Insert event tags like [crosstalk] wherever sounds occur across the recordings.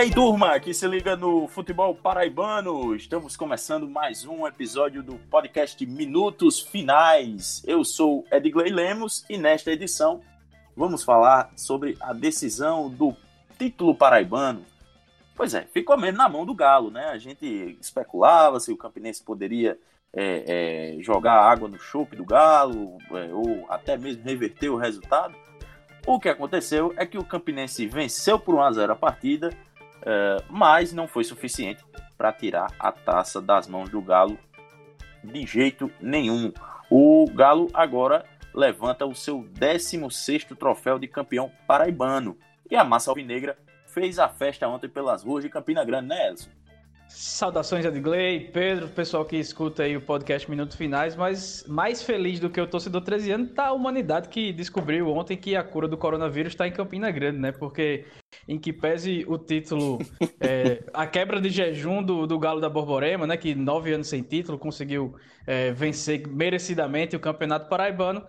aí, turma, que se liga no futebol paraibano. Estamos começando mais um episódio do podcast Minutos Finais. Eu sou Edgley Lemos e nesta edição vamos falar sobre a decisão do título paraibano. Pois é, ficou mesmo na mão do Galo, né? A gente especulava se o Campinense poderia é, é, jogar água no chope do Galo é, ou até mesmo reverter o resultado. O que aconteceu é que o Campinense venceu por 1 a 0 a partida, é, mas não foi suficiente para tirar a taça das mãos do Galo de jeito nenhum. O Galo agora levanta o seu 16º troféu de campeão paraibano e a massa alvinegra fez a festa ontem pelas ruas de Campina Grande, né, Elson? Saudações, Edgley, Pedro, pessoal que escuta aí o podcast Minutos Finais, mas mais feliz do que o torcedor 13 anos tá a humanidade que descobriu ontem que a cura do coronavírus está em Campina Grande, né? Porque em que pese o título, [laughs] é, a quebra de jejum do, do Galo da Borborema, né? Que nove anos sem título conseguiu é, vencer merecidamente o Campeonato Paraibano,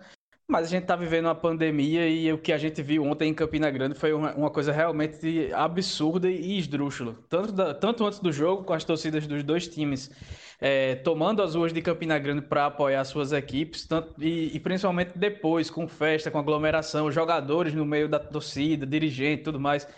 mas a gente está vivendo uma pandemia e o que a gente viu ontem em Campina Grande foi uma, coisa realmente absurda e esdrúxula. Tanto, da, tanto antes do jogo, com as torcidas dos dois times é, tomando as ruas de Campina Grande para apoiar suas equipes, tanto, e, e, principalmente depois, com festa, com aglomeração, jogadores no meio da torcida, dirigente tudo mais.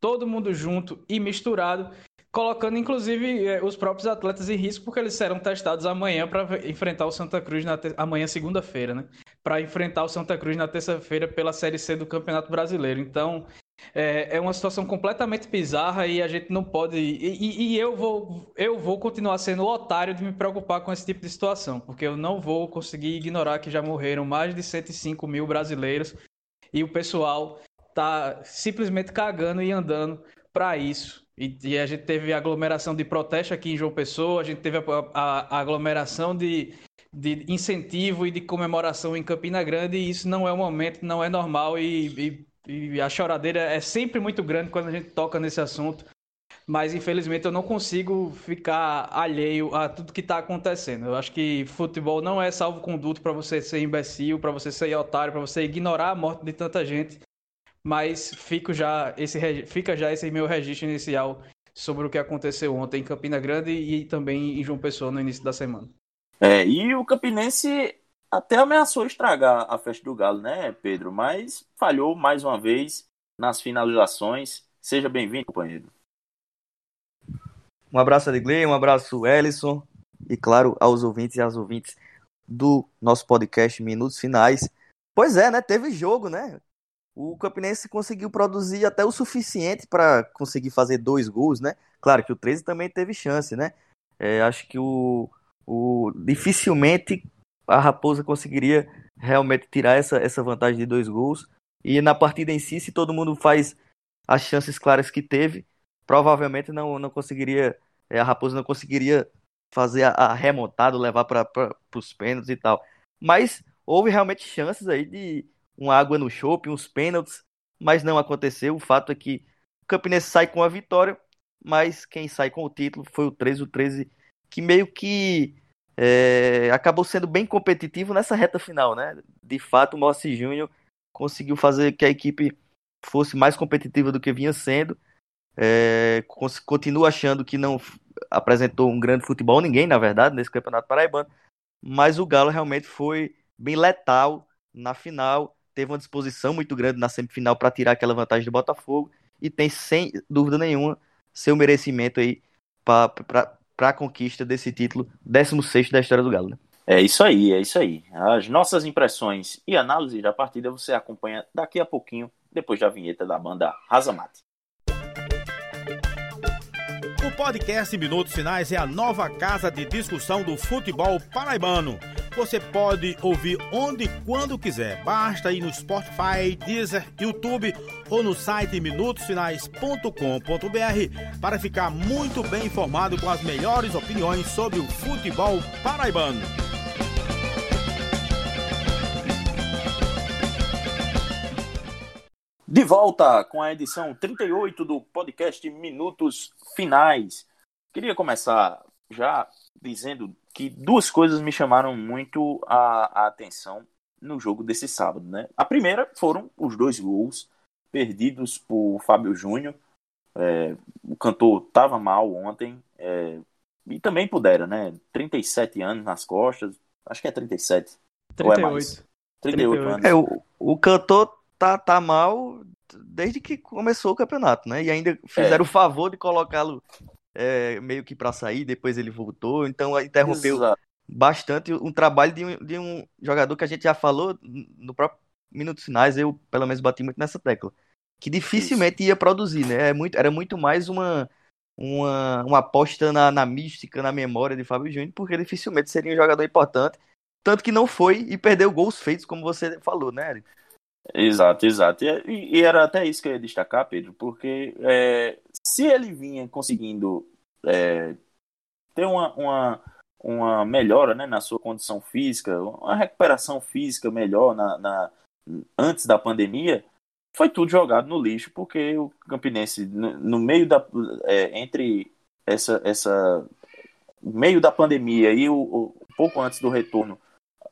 Todo mundo junto e misturado colocando inclusive é, os próprios atletas em risco, porque eles serão testados amanhã para enfrentar o Santa Cruz na amanhã segunda-feira, né? Para enfrentar o Santa Cruz na terça-feira pela Série C do Campeonato Brasileiro. Então é, é, uma situação completamente bizarra e a gente não pode. E, e, eu vou eu vou continuar sendo o otário de me preocupar com esse tipo de situação, porque eu não vou conseguir ignorar que já morreram mais de 105 mil brasileiros e o pessoal tá simplesmente cagando e andando para isso e, e, a gente teve aglomeração de protesto aqui em João Pessoa, a gente teve a, a, a aglomeração de, de incentivo e de comemoração em Campina Grande, e isso não é o momento, não é normal, e, e, e a choradeira é sempre muito grande quando a gente toca nesse assunto. Mas infelizmente eu não consigo ficar alheio a tudo que está acontecendo. Eu acho que futebol não é salvo-conduto para você ser imbecil, para você ser otário, para você ignorar a morte de tanta gente mas fico já esse, fica já esse meu registro inicial sobre o que aconteceu ontem em Campina Grande e também em João Pessoa no início da semana. É, e o Campinense até ameaçou estragar a festa do Galo, né, Pedro? Mas falhou mais uma vez nas finalizações. Seja bem-vindo, companheiro. Um abraço, Adgley, um abraço, Ellison, e claro, aos ouvintes e às ouvintes do nosso podcast Minutos Finais. Pois é, né? Teve jogo, né? o Campinense conseguiu produzir até o suficiente para conseguir fazer dois gols, né? Claro que o 13 também teve chance, né? É, acho que o, o dificilmente a Raposa conseguiria realmente tirar essa, essa vantagem de dois gols. E na partida em si, se todo mundo faz as chances claras que teve, provavelmente não, não conseguiria, é, a Raposa não conseguiria fazer a, a remontada, levar para os pênaltis e tal. Mas houve realmente chances aí de, uma água no chope, uns pênaltis, mas não aconteceu. O fato é que o Campinense sai com a vitória, mas quem sai com o título foi o 13, o 13 que meio que é, acabou sendo bem competitivo nessa reta final, né? De fato, o Mossi Júnior conseguiu fazer que a equipe fosse mais competitiva do que vinha sendo. É, continua achando que não apresentou um grande futebol, ninguém, na verdade, nesse campeonato paraibano, mas o Galo realmente foi bem letal na final teve uma disposição muito grande na semifinal para tirar aquela vantagem do Botafogo e tem, sem dúvida nenhuma, seu merecimento aí para a conquista desse título, 16 da história do Galo. Né? É isso aí, é isso aí. As nossas impressões e análise da partida você acompanha daqui a pouquinho, depois da vinheta da banda Razamate. O podcast Minutos Finais é a nova casa de discussão do futebol paraibano você pode ouvir onde e quando quiser. Basta ir no Spotify, Deezer, YouTube ou no site minutosfinais.com.br para ficar muito bem informado com as melhores opiniões sobre o futebol paraibano. De volta com a edição 38 do podcast Minutos Finais. Queria começar já dizendo que duas coisas me chamaram muito a, a atenção no jogo desse sábado, né? A primeira foram os dois gols perdidos por Fábio Júnior. É, o cantor estava mal ontem. É, e também pudera, né? 37 anos nas costas. Acho que é 37. 38. Ou é mais? 38, 38. anos. É, o, o cantor tá, tá mal desde que começou o campeonato, né? E ainda fizeram é. o favor de colocá-lo é, meio que para sair, depois ele voltou. Então interrompeu Exato. bastante um trabalho de um, de um jogador que a gente já falou no próprio Minutos Finais. Eu, pelo menos, bati muito nessa tecla. Que dificilmente Isso. ia produzir, né? É muito, era muito mais uma uma, uma aposta na, na mística, na memória de Fábio Júnior, porque dificilmente seria um jogador importante. Tanto que não foi e perdeu gols feitos, como você falou, né, Eric? Exato, exato. E, e, era até isso que eu ia destacar, Pedro, porque é, se ele vinha conseguindo é, ter uma, uma, uma melhora né, na sua condição física, uma recuperação física melhor na, na antes da pandemia, foi tudo jogado no lixo, porque o Campinense, no, no meio da. É, entre essa, essa. meio da pandemia e o, o, pouco antes do retorno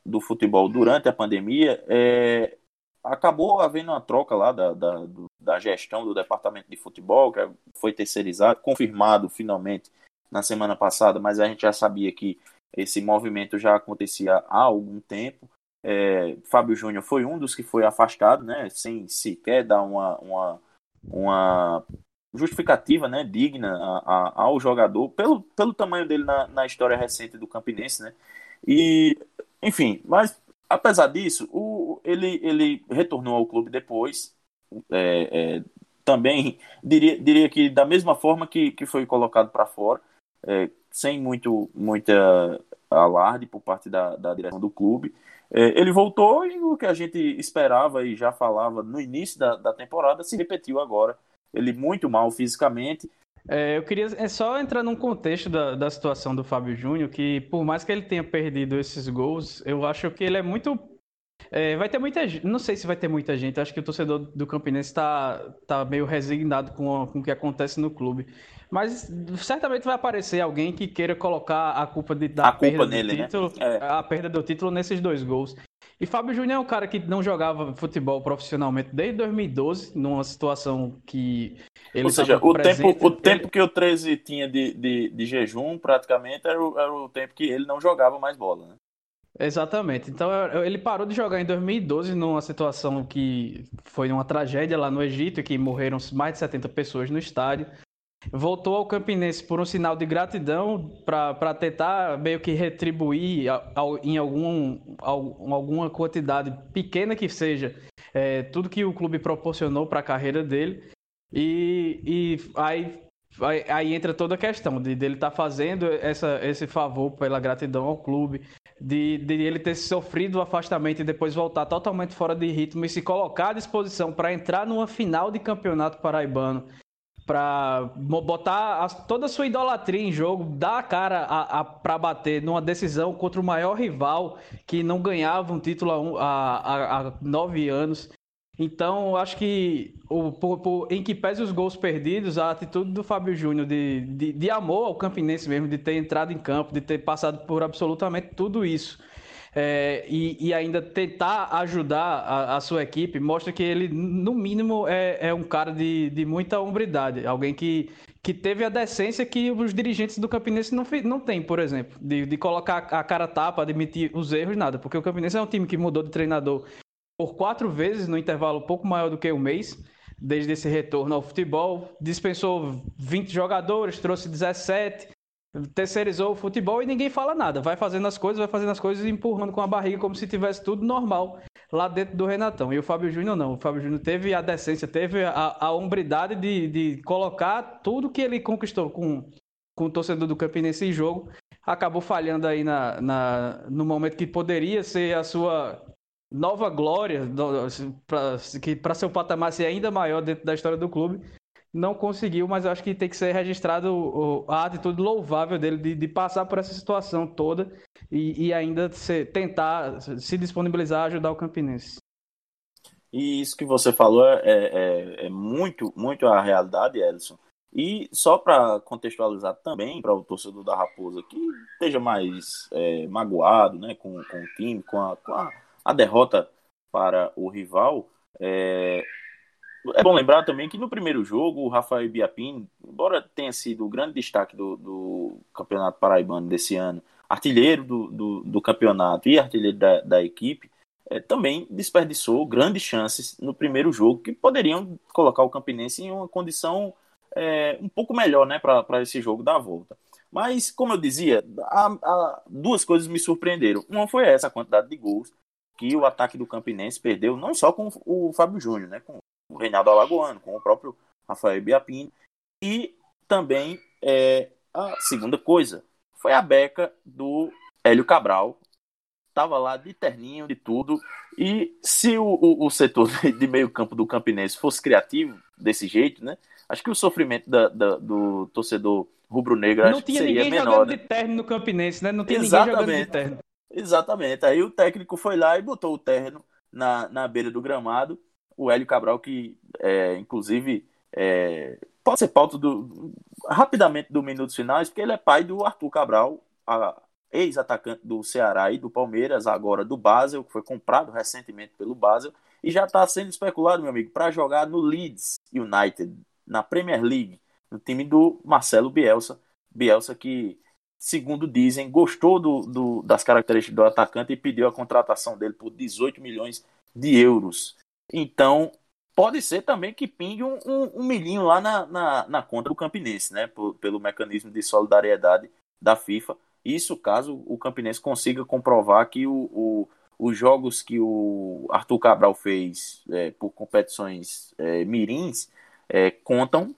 do futebol durante a pandemia, é, acabou havendo uma troca lá da, da, da gestão do departamento de futebol, que foi terceirizado, confirmado finalmente na semana passada, mas a gente já sabia que esse movimento já acontecia há algum tempo. É, Fábio Júnior foi um dos que foi afastado, né, sem sequer dar uma, uma, uma justificativa né, digna a, a, ao jogador, pelo, pelo tamanho dele na, na história recente do Campinense. Né? E, enfim, mas apesar disso, o, ele, ele retornou ao clube depois. É, é, também diria, diria que da mesma forma que, que foi colocado para fora, é, sem muito muita alarde por parte da, da direção do clube. É, ele voltou e o que a gente esperava e já falava no início da, da temporada se repetiu agora. Ele muito mal fisicamente. É, eu queria é só entrar num contexto da, da situação do Fábio Júnior, que por mais que ele tenha perdido esses gols, eu acho que ele é muito. É, vai ter muita gente, não sei se vai ter muita gente, acho que o torcedor do Campinense está tá meio resignado com, com o que acontece no clube. Mas certamente vai aparecer alguém que queira colocar a culpa de, da a perda culpa nele, do né? título, né? é. a perda do título nesses dois gols. E Fábio Júnior é um cara que não jogava futebol profissionalmente desde 2012, numa situação que ele Ou seja, o tempo, o tempo que o 13 tinha de, de, de jejum, praticamente, era o, era o tempo que ele não jogava mais bola, né? Exatamente. Então ele parou de jogar em 2012 numa situação que foi uma tragédia lá no Egito, que morreram mais de 70 pessoas no estádio voltou ao Campinense por um sinal de gratidão para tentar meio que retribuir em algum, alguma quantidade pequena que seja é, tudo que o clube proporcionou para a carreira dele. E, e aí, aí, aí, entra toda a questão de, de ele estar tá fazendo essa, esse favor pela gratidão ao clube, de, de ele ter sofrido o afastamento e depois voltar totalmente fora de ritmo e se colocar à disposição para entrar numa final de campeonato paraibano para botar a, toda a sua idolatria em jogo, dar a cara a, a para bater numa decisão contra o maior rival que não ganhava um título há, há, nove anos. Então, acho que o, por, por, em que pese os gols perdidos, a atitude do Fábio Júnior de, de, de amor ao Campinense mesmo, de ter entrado em campo, de ter passado por absolutamente tudo isso é, e, e, ainda tentar ajudar a, a, sua equipe, mostra que ele, no mínimo, é, é um cara de, de muita hombridade. Alguém que, que teve a decência que os dirigentes do Campinense não, não têm, por exemplo, de, de colocar a cara tapa, admitir os erros, nada. Porque o Campinense é um time que mudou de treinador por quatro vezes no intervalo pouco maior do que um mês desde esse retorno ao futebol. Dispensou 20 jogadores, trouxe 17, terceirizou o futebol e ninguém fala nada. Vai fazendo as coisas, vai fazendo as coisas e empurrando com a barriga como se tivesse tudo normal lá dentro do Renatão. E o Fábio Júnior não. O Fábio Júnior teve a decência, teve a, a hombridade de, de colocar tudo que ele conquistou com, com o torcedor do Campinense em jogo. Acabou falhando aí na, na, no momento que poderia ser a sua nova glória, para seu patamar ser ainda maior dentro da história do clube não conseguiu, mas eu acho que tem que ser registrado a atitude louvável dele de, de passar por essa situação toda e, e ainda tentar se disponibilizar a ajudar o Campinense. E isso que você falou é, é, é muito, muito a realidade, Edson. E só para contextualizar também para o torcedor da Raposa que esteja mais é, magoado né, com, com o time, com a, com a, a derrota para o rival, é, é bom lembrar também que no primeiro jogo, o Rafael Biapin, embora tenha sido o grande destaque do, do Campeonato Paraibano desse ano, artilheiro do, do, do campeonato e artilheiro da, da equipe, é, também desperdiçou grandes chances no primeiro jogo que poderiam colocar o Campinense em uma condição é, um pouco melhor né, para esse jogo da volta. Mas, como eu dizia, há, há duas coisas me surpreenderam. Uma foi essa, a quantidade de gols que o ataque do Campinense perdeu, não só com o Fábio Júnior, né, com o Reinaldo Alagoano, com o próprio Rafael Biapini. E também é, a segunda coisa foi a beca do Hélio Cabral. Estava lá de terninho, de tudo. E se o, o, o setor [laughs] de meio campo do Campinense fosse criativo desse jeito, né? Acho que o sofrimento da, da, do torcedor rubro-negro não tinha seria ninguém menor. jogando né? de terno no Campinense, né? Não tinha Exatamente. ninguém jogando de terno. Exatamente. Aí o técnico foi lá e botou o terno na, na beira do gramado. O Hélio Cabral, que é, inclusive é, pode ser pauta do, rapidamente do Minutos Finais, porque ele é pai do Arthur Cabral, ex-atacante do Ceará e do Palmeiras, agora do Basel, que foi comprado recentemente pelo Basel, e já está sendo especulado, meu amigo, para jogar no Leeds United, na Premier League, no time do Marcelo Bielsa. Bielsa que, segundo dizem, gostou do, do, das características do atacante e pediu a contratação dele por 18 milhões de euros. Então, pode ser também que pingue um, um, um milhinho lá na, na, na, conta do Campinense, né? Por, pelo mecanismo de solidariedade da FIFA. Isso caso o Campinense consiga comprovar que o, o os jogos que o Arthur Cabral fez é, por competições é, mirins é, contam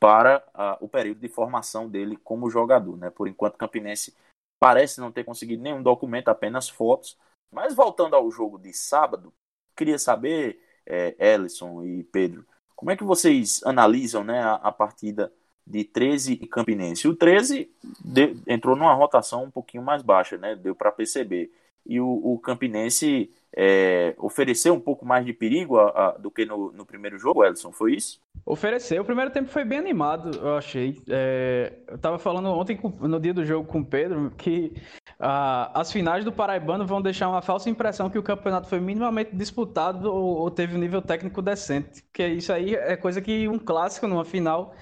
para a, o período de formação dele como jogador. Né? Por enquanto, o Campinense parece não ter conseguido nenhum documento, apenas fotos. Mas voltando ao jogo de sábado, queria saber, é, Ellison e Pedro, como é que vocês analisam né, a, a partida de 13 e Campinense? O 13 de, entrou numa rotação um pouquinho mais baixa, né? deu para perceber e o, o Campinense é, um pouco mais de perigo a, a, do que no, no, primeiro jogo, Elson, foi isso? Ofereceu. O primeiro tempo foi bem animado, eu achei. É, eu estava falando ontem, no dia do jogo com o Pedro, que as finais do Paraibano vão deixar uma falsa impressão que o campeonato foi minimamente disputado ou, ou teve um nível técnico decente. Porque isso aí é coisa que um clássico numa final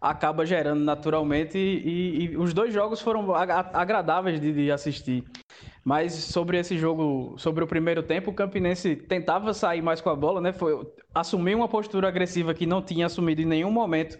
acaba gerando naturalmente e, e, e os dois jogos foram agradáveis de, de assistir. Mas sobre esse jogo, sobre o primeiro tempo, o Campinense tentava sair mais com a bola, né? Foi assumir uma postura agressiva que não tinha assumido em nenhum momento.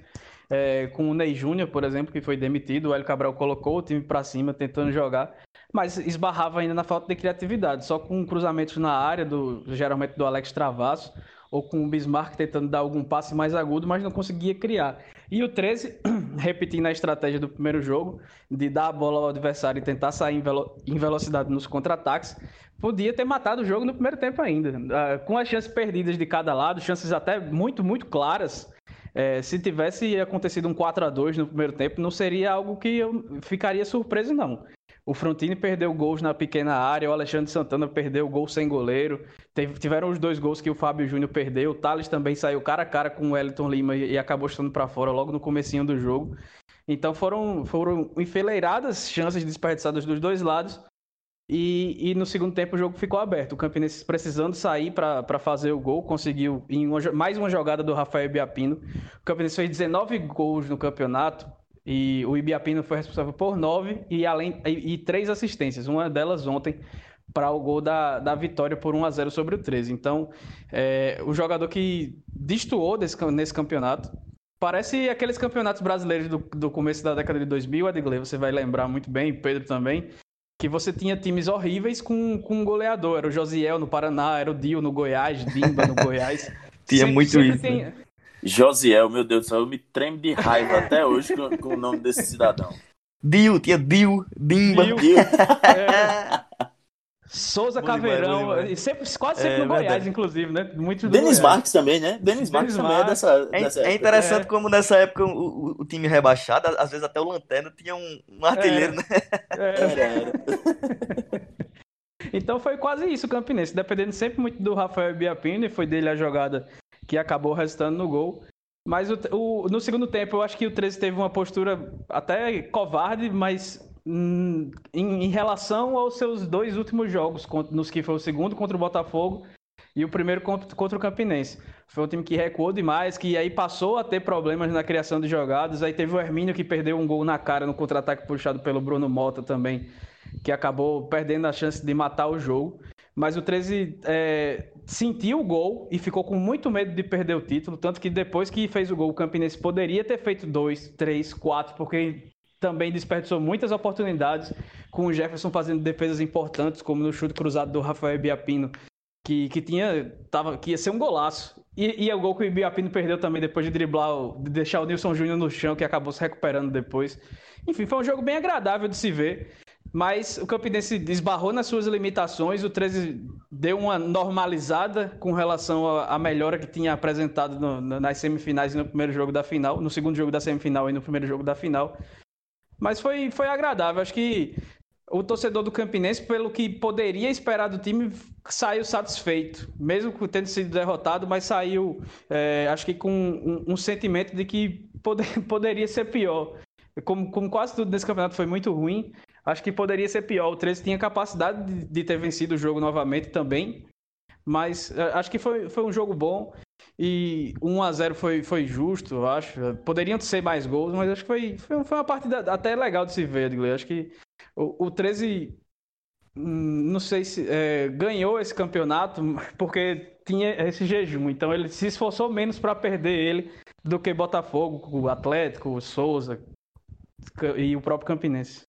É, com o Ney Júnior, por exemplo, que foi demitido, o Hélio Cabral colocou o time para cima tentando jogar, mas esbarrava ainda na falta de criatividade, só com cruzamentos na área, do, geralmente do Alex Travasso, ou com o Bismarck tentando dar algum passe mais agudo, mas não conseguia criar. E o 13, [clears throat] repetindo a estratégia do primeiro jogo, de dar a bola ao adversário e tentar sair em, velo em velocidade nos contra-ataques, podia ter matado o jogo no primeiro tempo ainda. Uh, com as chances perdidas de cada lado, chances até muito, muito claras. É, se tivesse acontecido um 4 a 2 no primeiro tempo, não seria algo que eu ficaria surpreso, não. O Frontini perdeu gols na pequena área, o Alexandre Santana perdeu gol sem goleiro. Teve, tiveram os dois gols que o Fábio Júnior perdeu. O Thales também saiu cara a cara com o Wellington Lima e, e acabou estando para fora logo no comecinho do jogo. Então foram, foram enfileiradas chances desperdiçadas dos dois lados. E, e, no segundo tempo o jogo ficou aberto. O Campinense precisando sair para fazer o gol, conseguiu em uma, mais uma jogada do Rafael Biapino. O Campinense fez 19 gols no campeonato, e o Ibiapino foi responsável por nove e, além, e, e três assistências, uma delas ontem para o gol da, da vitória por 1 a 0 sobre o 13. Então, é, o jogador que destoou desse, nesse campeonato parece aqueles campeonatos brasileiros do, do começo da década de 2000, Edgley, você vai lembrar muito bem, Pedro também, que você tinha times horríveis com, com um goleador. Era o Josiel no Paraná, era o Dio no Goiás, Dimba no Goiás. [laughs] tinha sempre, muito sempre isso. Tem, né? Josiel, meu Deus do céu, eu me tremo de raiva até hoje com, com, o nome desse cidadão. Dio, tinha Dio, Dimba. Dio. Dio. É. Souza bom Caveirão, demais, sempre, quase sempre é, no Goiás, verdade. inclusive, né? Muito Denis Marques também, né? Denis Marques também é dessa, é, dessa é interessante é. como nessa época o, o, o, time rebaixado, às vezes até o Lanterna tinha um, um artilheiro, né? Era, era. [laughs] então foi quase isso o Campinense, dependendo sempre muito do Rafael Biapini, foi dele a jogada que acabou restando no gol. Mas o, o, no segundo tempo, eu acho que o 13 teve uma postura até covarde, mas hum, em, em, relação aos seus dois últimos jogos, nos que foi o segundo contra o Botafogo e o primeiro contra o Campinense. Foi um time que recuou demais, que aí passou a ter problemas na criação de jogadas. Aí teve o Hermínio que perdeu um gol na cara no contra-ataque puxado pelo Bruno Mota também, que acabou perdendo a chance de matar o jogo. Mas o 13 é, sentiu o gol e ficou com muito medo de perder o título. Tanto que depois que fez o gol, o Campinense poderia ter feito dois, três, quatro, porque também desperdiçou muitas oportunidades, com o Jefferson fazendo defesas importantes, como no chute cruzado do Rafael Biapino, que, que tinha tava, que ia ser um golaço. E, e é o gol que o Ibiapino perdeu também depois de driblar, de deixar o Nilson Júnior no chão, que acabou se recuperando depois. Enfim, foi um jogo bem agradável de se ver. Mas o Campinense esbarrou nas suas limitações, o 13 deu uma normalizada com relação à melhora que tinha apresentado no, nas semifinais e no primeiro jogo da final, no segundo jogo da semifinal e no primeiro jogo da final. Mas foi, foi agradável. Acho que o torcedor do Campinense, pelo que poderia esperar do time, saiu satisfeito, mesmo tendo sido derrotado, mas saiu, é, acho que com um, um, sentimento de que poder, [laughs] poderia ser pior. Como, como, quase tudo nesse campeonato foi muito ruim, acho que poderia ser pior. O 13 tinha capacidade de, de ter vencido o jogo novamente também, mas é, acho que foi, foi um jogo bom. E 1 a 0 foi, foi justo, eu acho. Poderiam ser mais gols, mas acho que foi, foi, foi uma partida até legal de se ver, Edgley. Acho que o, o 13, hum, não sei se é, ganhou esse campeonato [laughs] porque tinha esse jejum. Então ele se esforçou menos para perder ele do que Botafogo, o Atlético, o Souza e o próprio Campinense.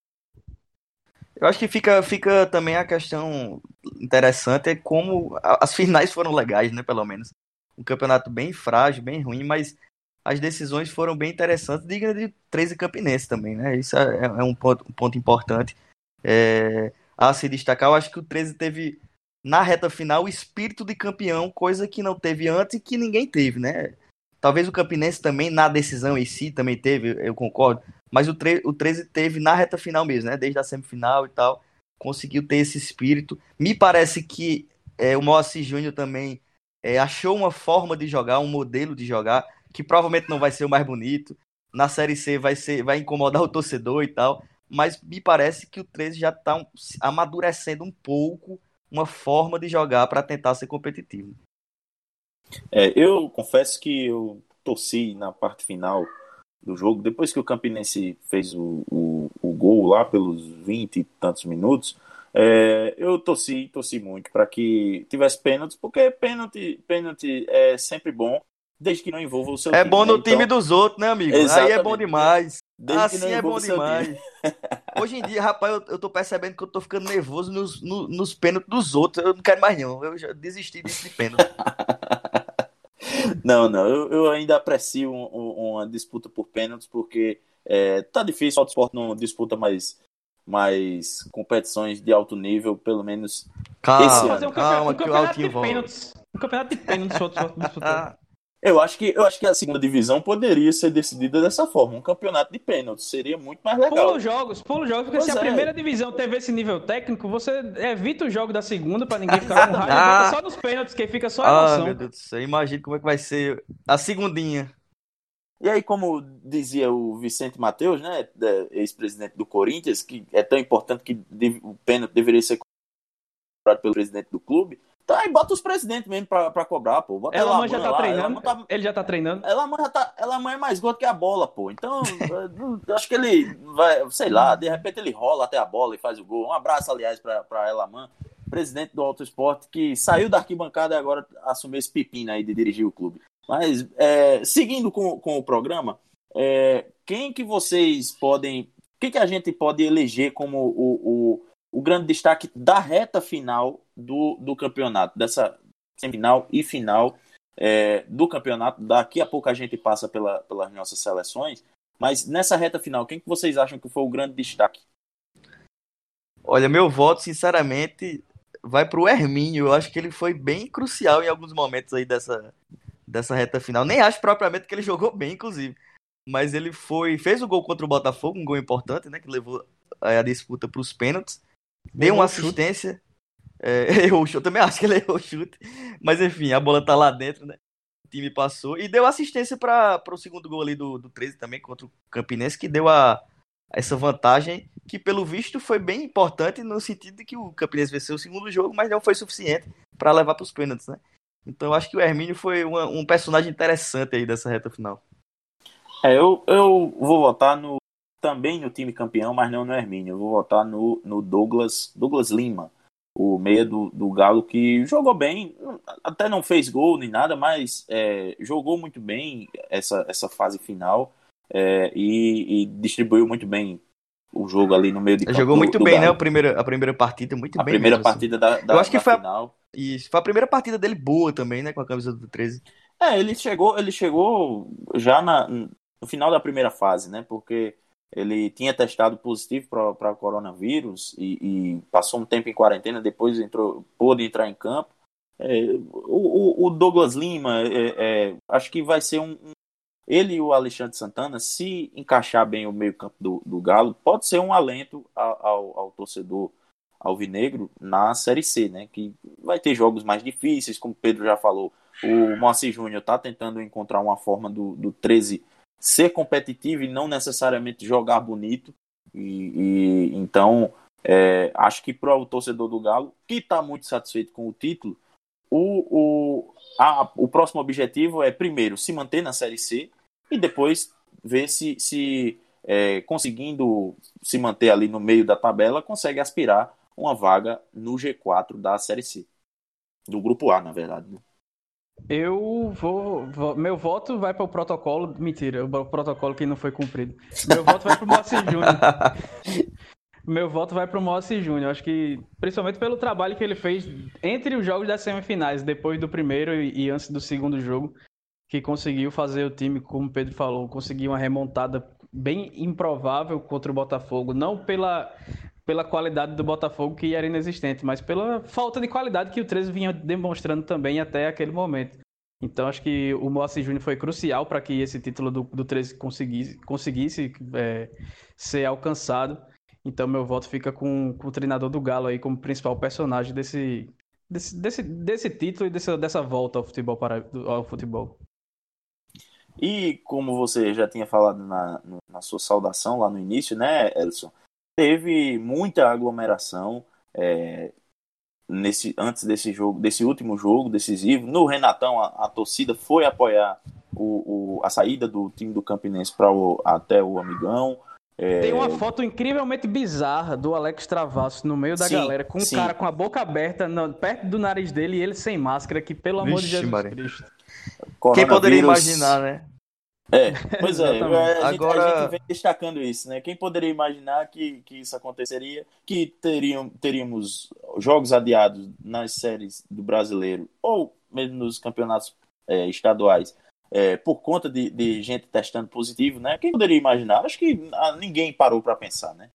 Eu acho que fica, fica também a questão interessante é como as [laughs] finais foram legais, né? Pelo menos. Um campeonato bem frágil, bem ruim, mas as decisões foram bem interessantes, digna de 13 campinenses também, né? Isso é, é um, ponto, um ponto importante é, a se destacar. Eu acho que o 13 teve, na reta final, o espírito de campeão, coisa que não teve antes e que ninguém teve, né? Talvez o Campinense também, na decisão em si, também teve, eu concordo, mas o, o 13 teve na reta final mesmo, né? Desde a semifinal e tal, conseguiu ter esse espírito. Me parece que é, o Moacir Júnior também é, achou uma forma de jogar, um modelo de jogar, que provavelmente não vai ser o mais bonito. Na Série C vai ser, vai incomodar o torcedor e tal. Mas me parece que o 13 já está amadurecendo um pouco uma forma de jogar para tentar ser competitivo. É, eu confesso que eu torci na parte final do jogo, depois que o Campinense fez o, o, o gol lá pelos 20 e tantos minutos, é, eu torci, torci muito para que tivesse pênalti, porque pênalti, pênalti é sempre bom desde que não envolva o seu é time. É bom no né? time então, dos outros, né, amigo? Aí é bom demais. Desde assim é bom demais. [laughs] Hoje em dia, rapaz, eu, eu tô percebendo que eu tô ficando nervoso nos, no, nos pênaltis dos outros. Eu não quero mais, não. Eu já desisti disso de pênalti. [laughs] não, não. Eu, eu ainda aprecio um, um, uma disputa por pênaltis, porque é, tá difícil. O esporte não disputa mais, mais competições de alto nível, pelo menos calma, esse ano. Fazer um calma, um campeonato de pênaltis. Um campeonato de pênaltis outros disputar. [laughs] Eu acho que eu acho que a segunda divisão poderia ser decidida dessa forma, um campeonato de pênaltis seria muito mais legal. Pula os jogos, pula os jogos, porque pois se a é. primeira divisão teve esse nível técnico, você evita o jogo da segunda para ninguém [laughs] ficar com raiva, ah. só nos pênaltis que fica só a emoção. Ah, meu Deus do céu, imagina como é que vai ser a segundinha. E aí, como dizia o Vicente Mateus, né, ex-presidente do Corinthians, que é tão importante que o pênalti deveria ser cobrado pelo presidente do clube, Tá, aí bota os presidentes mesmo pra, pra cobrar, pô. Bota ela já tá lá, treinando. Tá... Ele já tá treinando. Ela já tá. Ela é mais gorda que a bola, pô. Então, [laughs] acho que ele vai, sei lá, de repente ele rola até a bola e faz o gol. Um abraço, aliás, pra, pra Elaman, presidente do Auto Esporte, que saiu da arquibancada e agora assumiu esse pepino aí de dirigir o clube. Mas, é, seguindo com, com o programa, é, quem que vocês podem. Quem que a gente pode eleger como o, o, o grande destaque da reta final do, do campeonato, dessa semifinal e final é, do campeonato. Daqui a pouco a gente passa pela, pelas nossas seleções. Mas nessa reta final, quem que vocês acham que foi o grande destaque? Olha, meu voto, sinceramente, vai para o Hermínio. Eu acho que ele foi bem crucial em alguns momentos aí dessa, dessa reta final. Nem acho propriamente que ele jogou bem, inclusive. Mas ele foi. Fez o gol contra o Botafogo, um gol importante, né? Que levou a disputa para os pênaltis. Deu uma assistência. É, [laughs] errou o chute, eu também acho que ele errou o chute. Mas enfim, a bola tá lá dentro, né? O time passou. E deu assistência para o segundo gol ali do, do 13 também, contra o Campinense, que deu a, essa vantagem, que pelo visto foi bem importante no sentido de que o Campinense venceu o segundo jogo, mas não foi suficiente para levar para os pênaltis, né? Então eu acho que o Hermínio foi uma, um personagem interessante aí dessa reta final. É, eu, eu vou votar no, também no time campeão, mas não no Hermínio. Eu vou votar no, no Douglas, Douglas Lima, o meia do, do Galo, que jogou bem, até não fez gol nem nada, mas é, jogou muito bem essa, essa fase final é, e, e, distribuiu muito bem o jogo ali no meio de campo. Jogou muito do, bem, né? A primeira, a primeira partida, muito a bem. A primeira mesmo, assim. partida assim. da, da, Eu acho que foi final. A, isso, foi a primeira partida dele boa também, né? Com a camisa do 13. É, ele chegou, ele chegou já na, no final da primeira fase, né? Porque ele tinha testado positivo para coronavírus e, e, passou um tempo em quarentena, depois entrou, pôde entrar em campo. É, o, o, Douglas Lima, é, é, acho que vai ser um, um, Ele e o Alexandre Santana, se encaixar bem o meio-campo do, do, Galo, pode ser um alento ao, ao, ao, torcedor alvinegro na Série C, né? Que vai ter jogos mais difíceis, como o Pedro já falou. O Moacir Júnior está tentando encontrar uma forma do, do 13 ser competitivo e não necessariamente jogar bonito. E, e então é, acho que para o torcedor do Galo, que está muito satisfeito com o título, o, o, a, o próximo objetivo é primeiro se manter na Série C e depois ver se, se é, conseguindo se manter ali no meio da tabela, consegue aspirar uma vaga no G4 da Série C. Do grupo A, na verdade. Né? Eu vou, vou, Meu voto vai para o protocolo. Mentira, o protocolo que não foi cumprido. Meu voto vai para o Moacir Júnior. [laughs] Meu voto vai para o Moacir Júnior. Acho que, principalmente pelo trabalho que ele fez entre os jogos das semifinais, depois do primeiro e, e antes do segundo jogo, que conseguiu fazer o time, como o Pedro falou, conseguir uma remontada bem improvável contra o Botafogo. Não pela pela qualidade do Botafogo que era inexistente, mas pela falta de qualidade que o 13 vinha demonstrando também até aquele momento. Então acho que o Moacir Júnior foi crucial para que esse título do, do 13 conseguisse, conseguisse é, ser alcançado. Então meu voto fica com, com, o treinador do Galo aí como principal personagem desse, desse, desse, desse título e dessa, dessa volta ao futebol, para, ao futebol. E como você já tinha falado na, na sua saudação lá no início, né, Elson? Teve muita aglomeração é, nesse antes desse jogo, desse último jogo decisivo. No Renatão, a, a torcida foi apoiar o, o, a saída do time do Campinense para até o Amigão. É... Tem uma foto incrivelmente bizarra do Alex Travasso no meio da sim, galera, com um sim. cara com a boca aberta no, perto do nariz dele e ele sem máscara, que pelo Vixe, amor de Jesus Maria. Cristo. Quem poderia imaginar, né? É, [laughs] pois é, a gente, Agora... a gente vem destacando isso, né? Quem poderia imaginar que, que isso aconteceria, que teriam, teríamos jogos adiados nas séries do brasileiro ou mesmo nos campeonatos é, estaduais é, por conta de, de gente testando positivo, né? Quem poderia imaginar? Acho que ah, ninguém parou para pensar, né?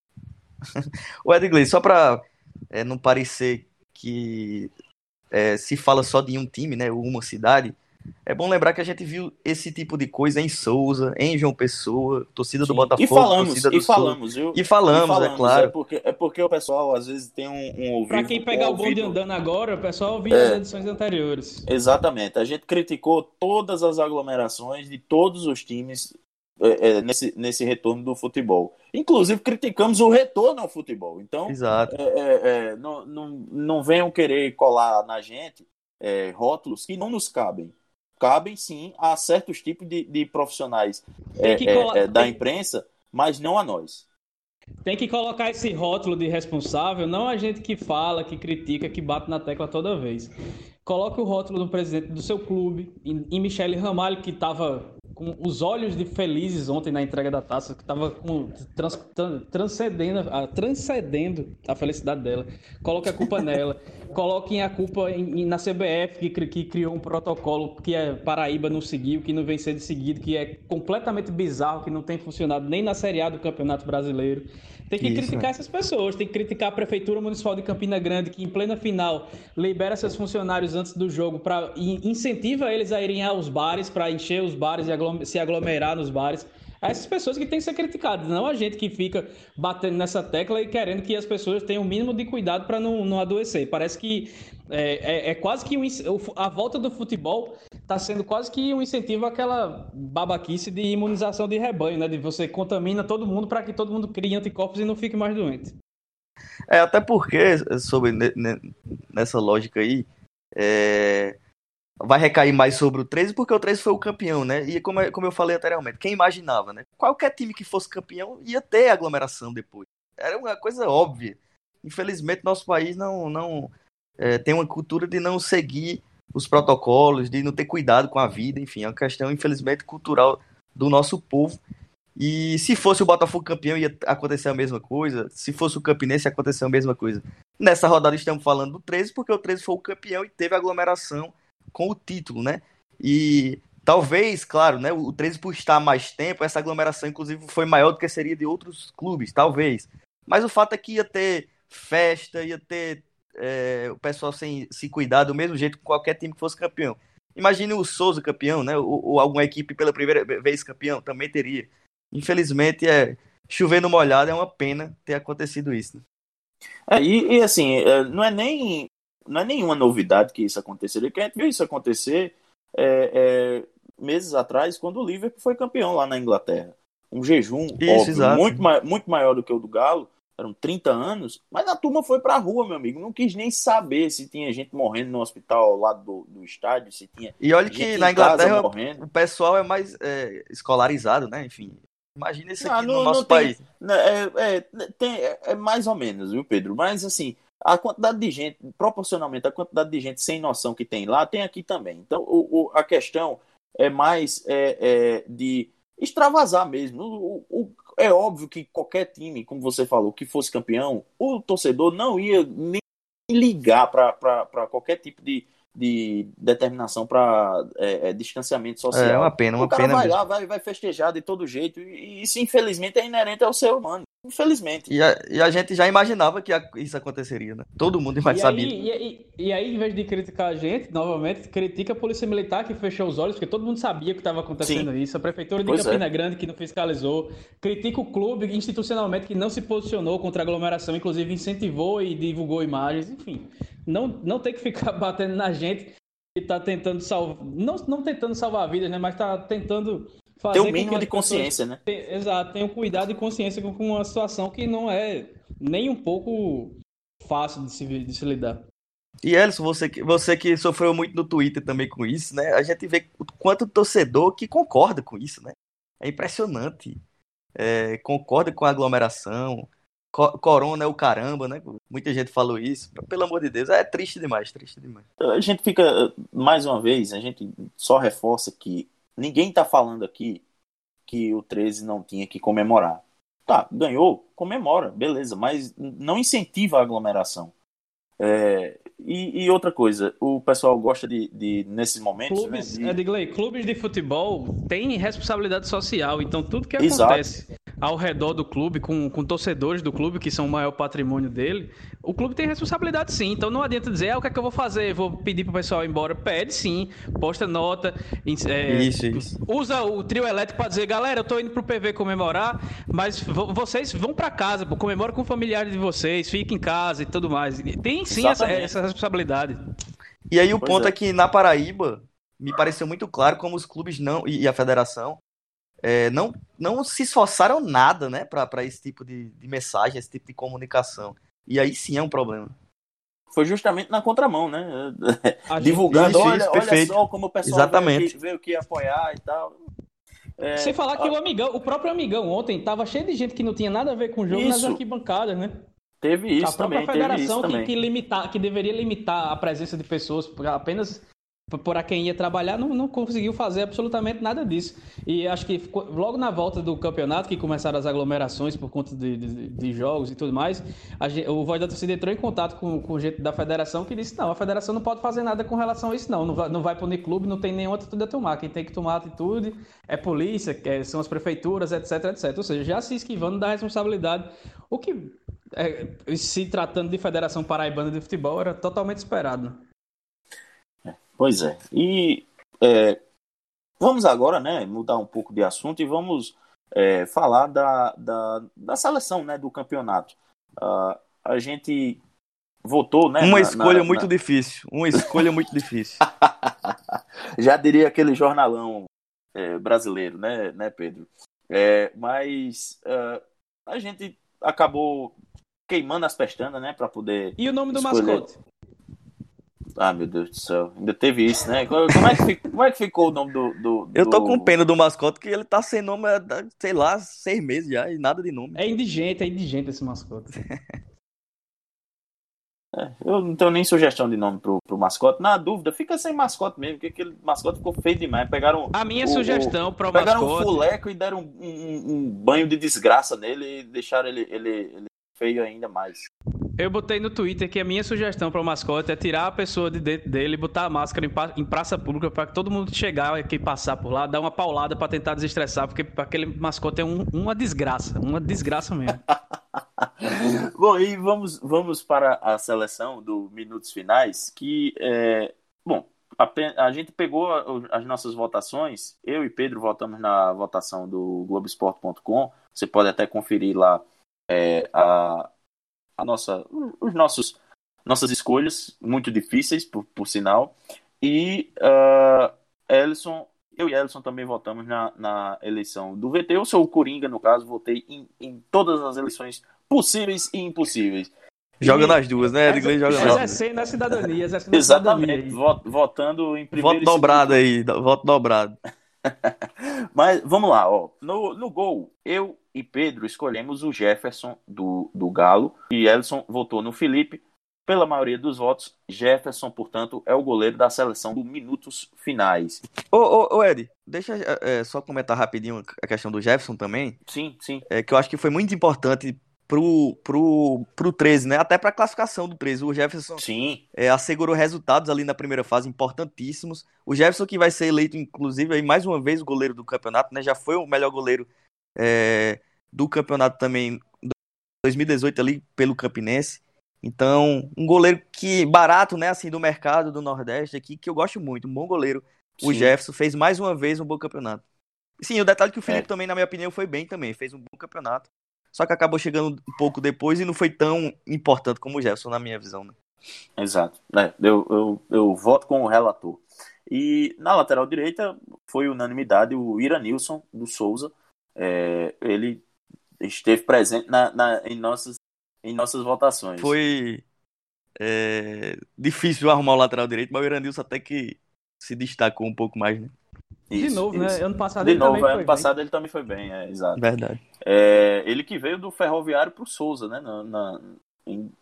[laughs] o Edgley, só para é, não parecer que é, se fala só de um time, né? Uma cidade é bom lembrar que a gente viu esse tipo de coisa em Souza, em João Pessoa, torcida Sim. do Botafogo, e falamos, torcida do e falamos, viu? E falamos, e falamos, é claro. É porque, é porque o pessoal às vezes tem um, um ouvido. Pra quem pegar um o bonde andando agora, o pessoal ouvia é. as edições anteriores. Exatamente. A gente criticou todas as aglomerações de todos os times é, é, nesse, nesse retorno do futebol. Inclusive, criticamos o retorno ao futebol. Então, Exato. É, é, é não, não, não venham querer colar na gente rótulos que não nos cabem cabem sim a certos tipos de, de profissionais é, é, é, da imprensa, mas não a nós. Tem que colocar esse rótulo de responsável, não a gente que fala, que critica, que bate na tecla toda vez. Coloque o rótulo do presidente do seu clube, em Michele Ramalho, que estava com os olhos de felizes ontem na entrega da taça, que estava trans, transcendendo, a, transcendendo a felicidade dela. Coloque a culpa nela. Coloquem a culpa em, na CBF, que, que, criou um protocolo que a Paraíba não seguiu, que não vem sendo seguido, que é completamente bizarro, que não tem funcionado nem na Série A do Campeonato Brasileiro. Tem que Isso. criticar essas pessoas, tem que criticar a Prefeitura Municipal de Campina Grande, que em plena final libera seus funcionários antes do jogo para incentiva eles a irem aos bares, para encher os bares e se aglomerar nos bares. Essas pessoas que têm que ser criticadas, não a gente que fica batendo nessa tecla e querendo que as pessoas tenham o mínimo de cuidado para não, não adoecer. Parece que é, é, é quase que um, a volta do futebol está sendo quase que um incentivo àquela babaquice de imunização de rebanho, né? De você contamina todo mundo para que todo mundo crie anticorpos e não fique mais doente. É, até porque, sobre nessa lógica aí, é, vai recair mais sobre o 13 porque o 13 foi o campeão, né? E como, como eu falei anteriormente, quem imaginava, né? Qualquer time que fosse campeão ia ter aglomeração depois. Era uma coisa óbvia. Infelizmente, nosso país não, não é, tem uma cultura de não seguir os protocolos, de não ter cuidado com a vida, enfim, é uma questão, infelizmente, cultural do nosso povo. E se fosse o Botafogo campeão, ia acontecer a mesma coisa. Se fosse o Campinense, ia acontecer a mesma coisa. Nessa rodada estamos falando do 13, porque o 13 foi o campeão e teve aglomeração com o título, né? E talvez, claro, né, o 13 por estar mais tempo, essa aglomeração inclusive foi maior do que seria de outros clubes, talvez. Mas o fato é que ia ter festa, ia ter é, o pessoal sem se cuidar do mesmo jeito que qualquer time que fosse campeão. Imagine o Souza campeão, né? Ou, ou, alguma equipe pela primeira vez campeão, também teria. Infelizmente, é chover no molhado é uma pena ter acontecido isso. Né? É, e, e, assim, é, não é nem não é nenhuma novidade que isso aconteceria, que a gente viu isso acontecer é, é, meses atrás, quando o Liverpool foi campeão lá na Inglaterra. Um jejum isso, óbvio, muito, muito maior do que o do Galo, eram 30 anos, mas a turma foi pra rua, meu amigo. Não quis nem saber se tinha gente morrendo no hospital ao lado do, do estádio, se tinha. E olha que na Inglaterra o pessoal é mais é, escolarizado, né? Enfim. Imagina isso aqui não, no nosso país. Né, é, é, tem, é, é, mais ou menos, viu, Pedro? Mas assim, a quantidade de gente, proporcionalmente, a quantidade de gente sem noção que tem lá, tem aqui também. Então, o, o a questão é mais é, é, de extravasar mesmo. O, o, é óbvio que qualquer time, como você falou, que fosse campeão, o torcedor não ia nem ligar para qualquer tipo de, de determinação para é, é, distanciamento social. É uma pena, uma o cara pena vai mesmo. lá, vai, vai festejar de todo jeito, e isso infelizmente é inerente ao ser humano. Infelizmente. E a, e a gente já imaginava que isso aconteceria, né? Todo mundo mais sabia. E, e, e, aí, em vez de criticar a gente, novamente, critica a Polícia Militar que fechou os olhos, porque todo mundo sabia que estava acontecendo Sim. isso. A Prefeitura de pois Campina é. Grande que não fiscalizou. Critica o clube institucionalmente que não se posicionou contra a aglomeração, inclusive incentivou e divulgou imagens. Enfim, não, não tem que ficar [laughs] batendo na gente que está tentando salvar. Não, não tentando salvar vidas, né? Mas está tentando fazer. Ter o mínimo de consciência, né? Tem, exato, tenham cuidado e consciência com, com uma situação que não é nem um pouco fácil de se, de se lidar. E Elson, você, você que sofreu muito no Twitter também com isso, né? A gente vê o quanto torcedor que concorda com isso, né? É impressionante. É, concorda com a aglomeração. Co corona é o caramba, né? Muita gente falou isso. Pelo amor de Deus, é triste demais, triste demais. A gente fica, mais uma vez, a gente só reforça que Ninguém está falando aqui que o 13 não tinha que comemorar. Tá, ganhou, comemora, beleza, mas não incentiva a aglomeração. É, e, e, outra coisa, o pessoal gosta de, de nesses momentos. Clubes, né, de... Edgley, clubes de futebol têm responsabilidade social, então tudo que acontece Exato ao redor do clube, com, com torcedores do clube, que são o maior patrimônio dele, o clube tem responsabilidade sim. Então não adianta dizer, ah, o que é que eu vou fazer? Vou pedir pro pessoal ir embora. Pede sim, posta nota. É, isso, isso. Usa o trio elétrico para dizer, galera, eu tô indo pro PV comemorar, mas vocês vão para casa, comemora com familiares de vocês, fiquem em casa e tudo mais. Tem sim essa, essa, responsabilidade. E aí o pois ponto é. é que na Paraíba, me pareceu muito claro como os clubes não e a federação é, não, não se esforçaram nada né, para esse tipo de, de mensagem, esse tipo de comunicação. E aí sim é um problema. Foi justamente na contramão, né? Divulgando, isso, olha, isso, olha só como o pessoal Exatamente. Veio, veio que apoiar e tal. É, Sem falar que a... o amigão, o próprio amigão ontem tava cheio de gente que não tinha nada a ver com o jogo isso. nas arquibancadas, né? Teve isso a própria também. federação que, que, limitar, que deveria limitar a presença de pessoas apenas por quem ia trabalhar, não, não conseguiu fazer absolutamente nada disso. E acho que logo na volta do campeonato, que começaram as aglomerações por conta de, de, de jogos e tudo mais, gente, o Voz da Torcida entrou em contato com, com gente da federação que disse: não, a federação não pode fazer nada com relação a isso, não. Não vai, não vai punir clube, não tem nenhuma atitude a tomar. Quem tem que tomar atitude é polícia, é, são as prefeituras, etc, etc. Ou seja, já se esquivando da responsabilidade. O que, é, se tratando de Federação Paraibana de Futebol, era totalmente esperado. Pois é. E é, vamos agora, né, mudar um pouco de assunto e vamos é, falar da, da, da, seleção, né, do campeonato. Uh, a gente votou, né? Uma na, escolha na, muito na... difícil. Uma escolha muito difícil. [laughs] Já diria aquele jornalão é, brasileiro, né, né, Pedro? É, mas uh, a gente acabou queimando as pestanas, né, para poder. E o nome do escolher... mascote? Ah, meu Deus do céu. Ainda teve isso, né? Como é que, ficou, como é que ficou o nome do, do, do, Eu tô com pena do mascote que ele tá sem nome, há, sei lá, seis meses já, e nada de nome. É indigente, é indigente esse mascote. [laughs] É, eu não tenho nem sugestão de nome pro, pro mascote. Na dúvida, fica sem mascote mesmo, porque aquele mascote ficou feio demais. Pegaram. A minha o- sugestão para o Pegaram mascote. um fuleco e deram um, um- um banho de desgraça nele e deixaram ele, ele, ele feio ainda mais. Eu botei no Twitter que a minha sugestão para o mascote é tirar a pessoa de dentro dele e botar a máscara em, pa- em praça pública para que todo mundo chegar aqui passar por lá, dar uma paulada para tentar desestressar, porque aquele mascote é um- uma desgraça, uma desgraça mesmo. [laughs] [laughs] Bom, e vamos, vamos para a seleção do Minutos Finais, que, é, bom, apen- a, gente pegou a- as nossas votações, eu e Pedro votamos na votação do Globoesporte.com, você pode até conferir lá é, a, a nossa, os nossos, nossas escolhas, muito difíceis, por, por sinal, e uh, Ellison, eu e Ellison também votamos na, na eleição do VT, eu sou o Coringa, no caso, votei em, em todas as eleições possíveis e impossíveis. Joga E- nas duas, né? Edgley joga nas duas. Exercendo a cidadania, exercendo Exatamente, cidadania. vo- votando em primeiro Voto e segundo dobrado aí, voto dobrado. [laughs] Mas vamos lá, ó. No, no gol, eu e Pedro escolhemos o Jefferson do, do Galo e Ellison votou no Felipe. Pela maioria dos votos, Jefferson, portanto, é o goleiro da seleção do minutos finais. Ô, ô, ô Ed, deixa é, só comentar rapidinho a questão do Jefferson também, Sim, sim. é, que eu acho que foi muito importante pro, pro, pro 13, né? Até pra classificação do 13. O Jefferson Sim, é, assegurou resultados ali na primeira fase importantíssimos. O Jefferson que vai ser eleito, inclusive, aí, mais uma vez o goleiro do campeonato, né? Já foi o melhor goleiro é, do campeonato também 2018 ali pelo Campinense. Então, um goleiro que barato, né, assim, do mercado do Nordeste aqui, que eu gosto muito, um bom goleiro. O sim. Jefferson fez mais uma vez um bom campeonato. Sim, o detalhe é que o Felipe É. também, na minha opinião, foi bem também, fez um bom campeonato. Só que acabou chegando um pouco depois e não foi tão importante como o Jefferson, na minha visão. Né? Exato. É, eu, eu, eu voto com o relator. E na lateral direita foi unanimidade o Iranilson do Souza. É, ele esteve presente na, na- em, nossas, em nossas votações. Foi é, difícil arrumar o lateral direito, mas o Iranilson até que se destacou um pouco mais, né? De Isso, novo, isso. né? Ano passado De ele novo, também foi ano bem. passado ele também foi bem, é, exato. Verdade. É, ele que veio do Ferroviário pro Souza, né? Na, na- em-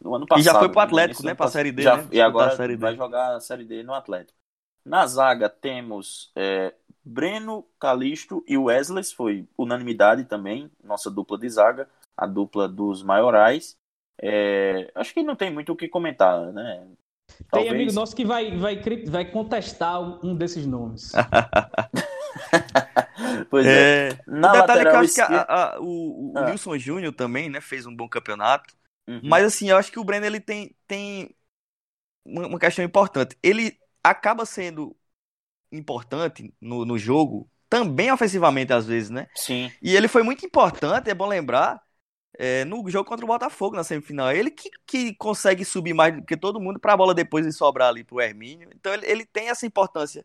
no ano E passado. já foi pro Atlético, né? Pra passado. Série D, Já- né? E agora Série D. vai jogar a Série D no Atlético. Na zaga temos é, Breno, Calixto e Wesley, foi unanimidade também, nossa dupla de zaga, a dupla dos maiorais. É, acho que não tem muito o que comentar, né? Tem amigo nosso que vai, vai, vai contestar um desses nomes. [laughs] Pois é. É, Na o detalhe é que eu lateral acho que a- a- o, o Ah. Wilson Júnior também, né, fez um bom campeonato. Uhum. Mas assim, eu acho que o Breno ele tem, tem uma, uma questão importante. Ele acaba sendo importante no, no jogo, também ofensivamente às vezes, né? Sim, E ele foi muito importante, é bom lembrar, é, no jogo contra o Botafogo na semifinal. Ele que, que consegue subir mais do que todo mundo para a bola depois de sobrar ali pro Hermínio. Então ele, ele tem essa importância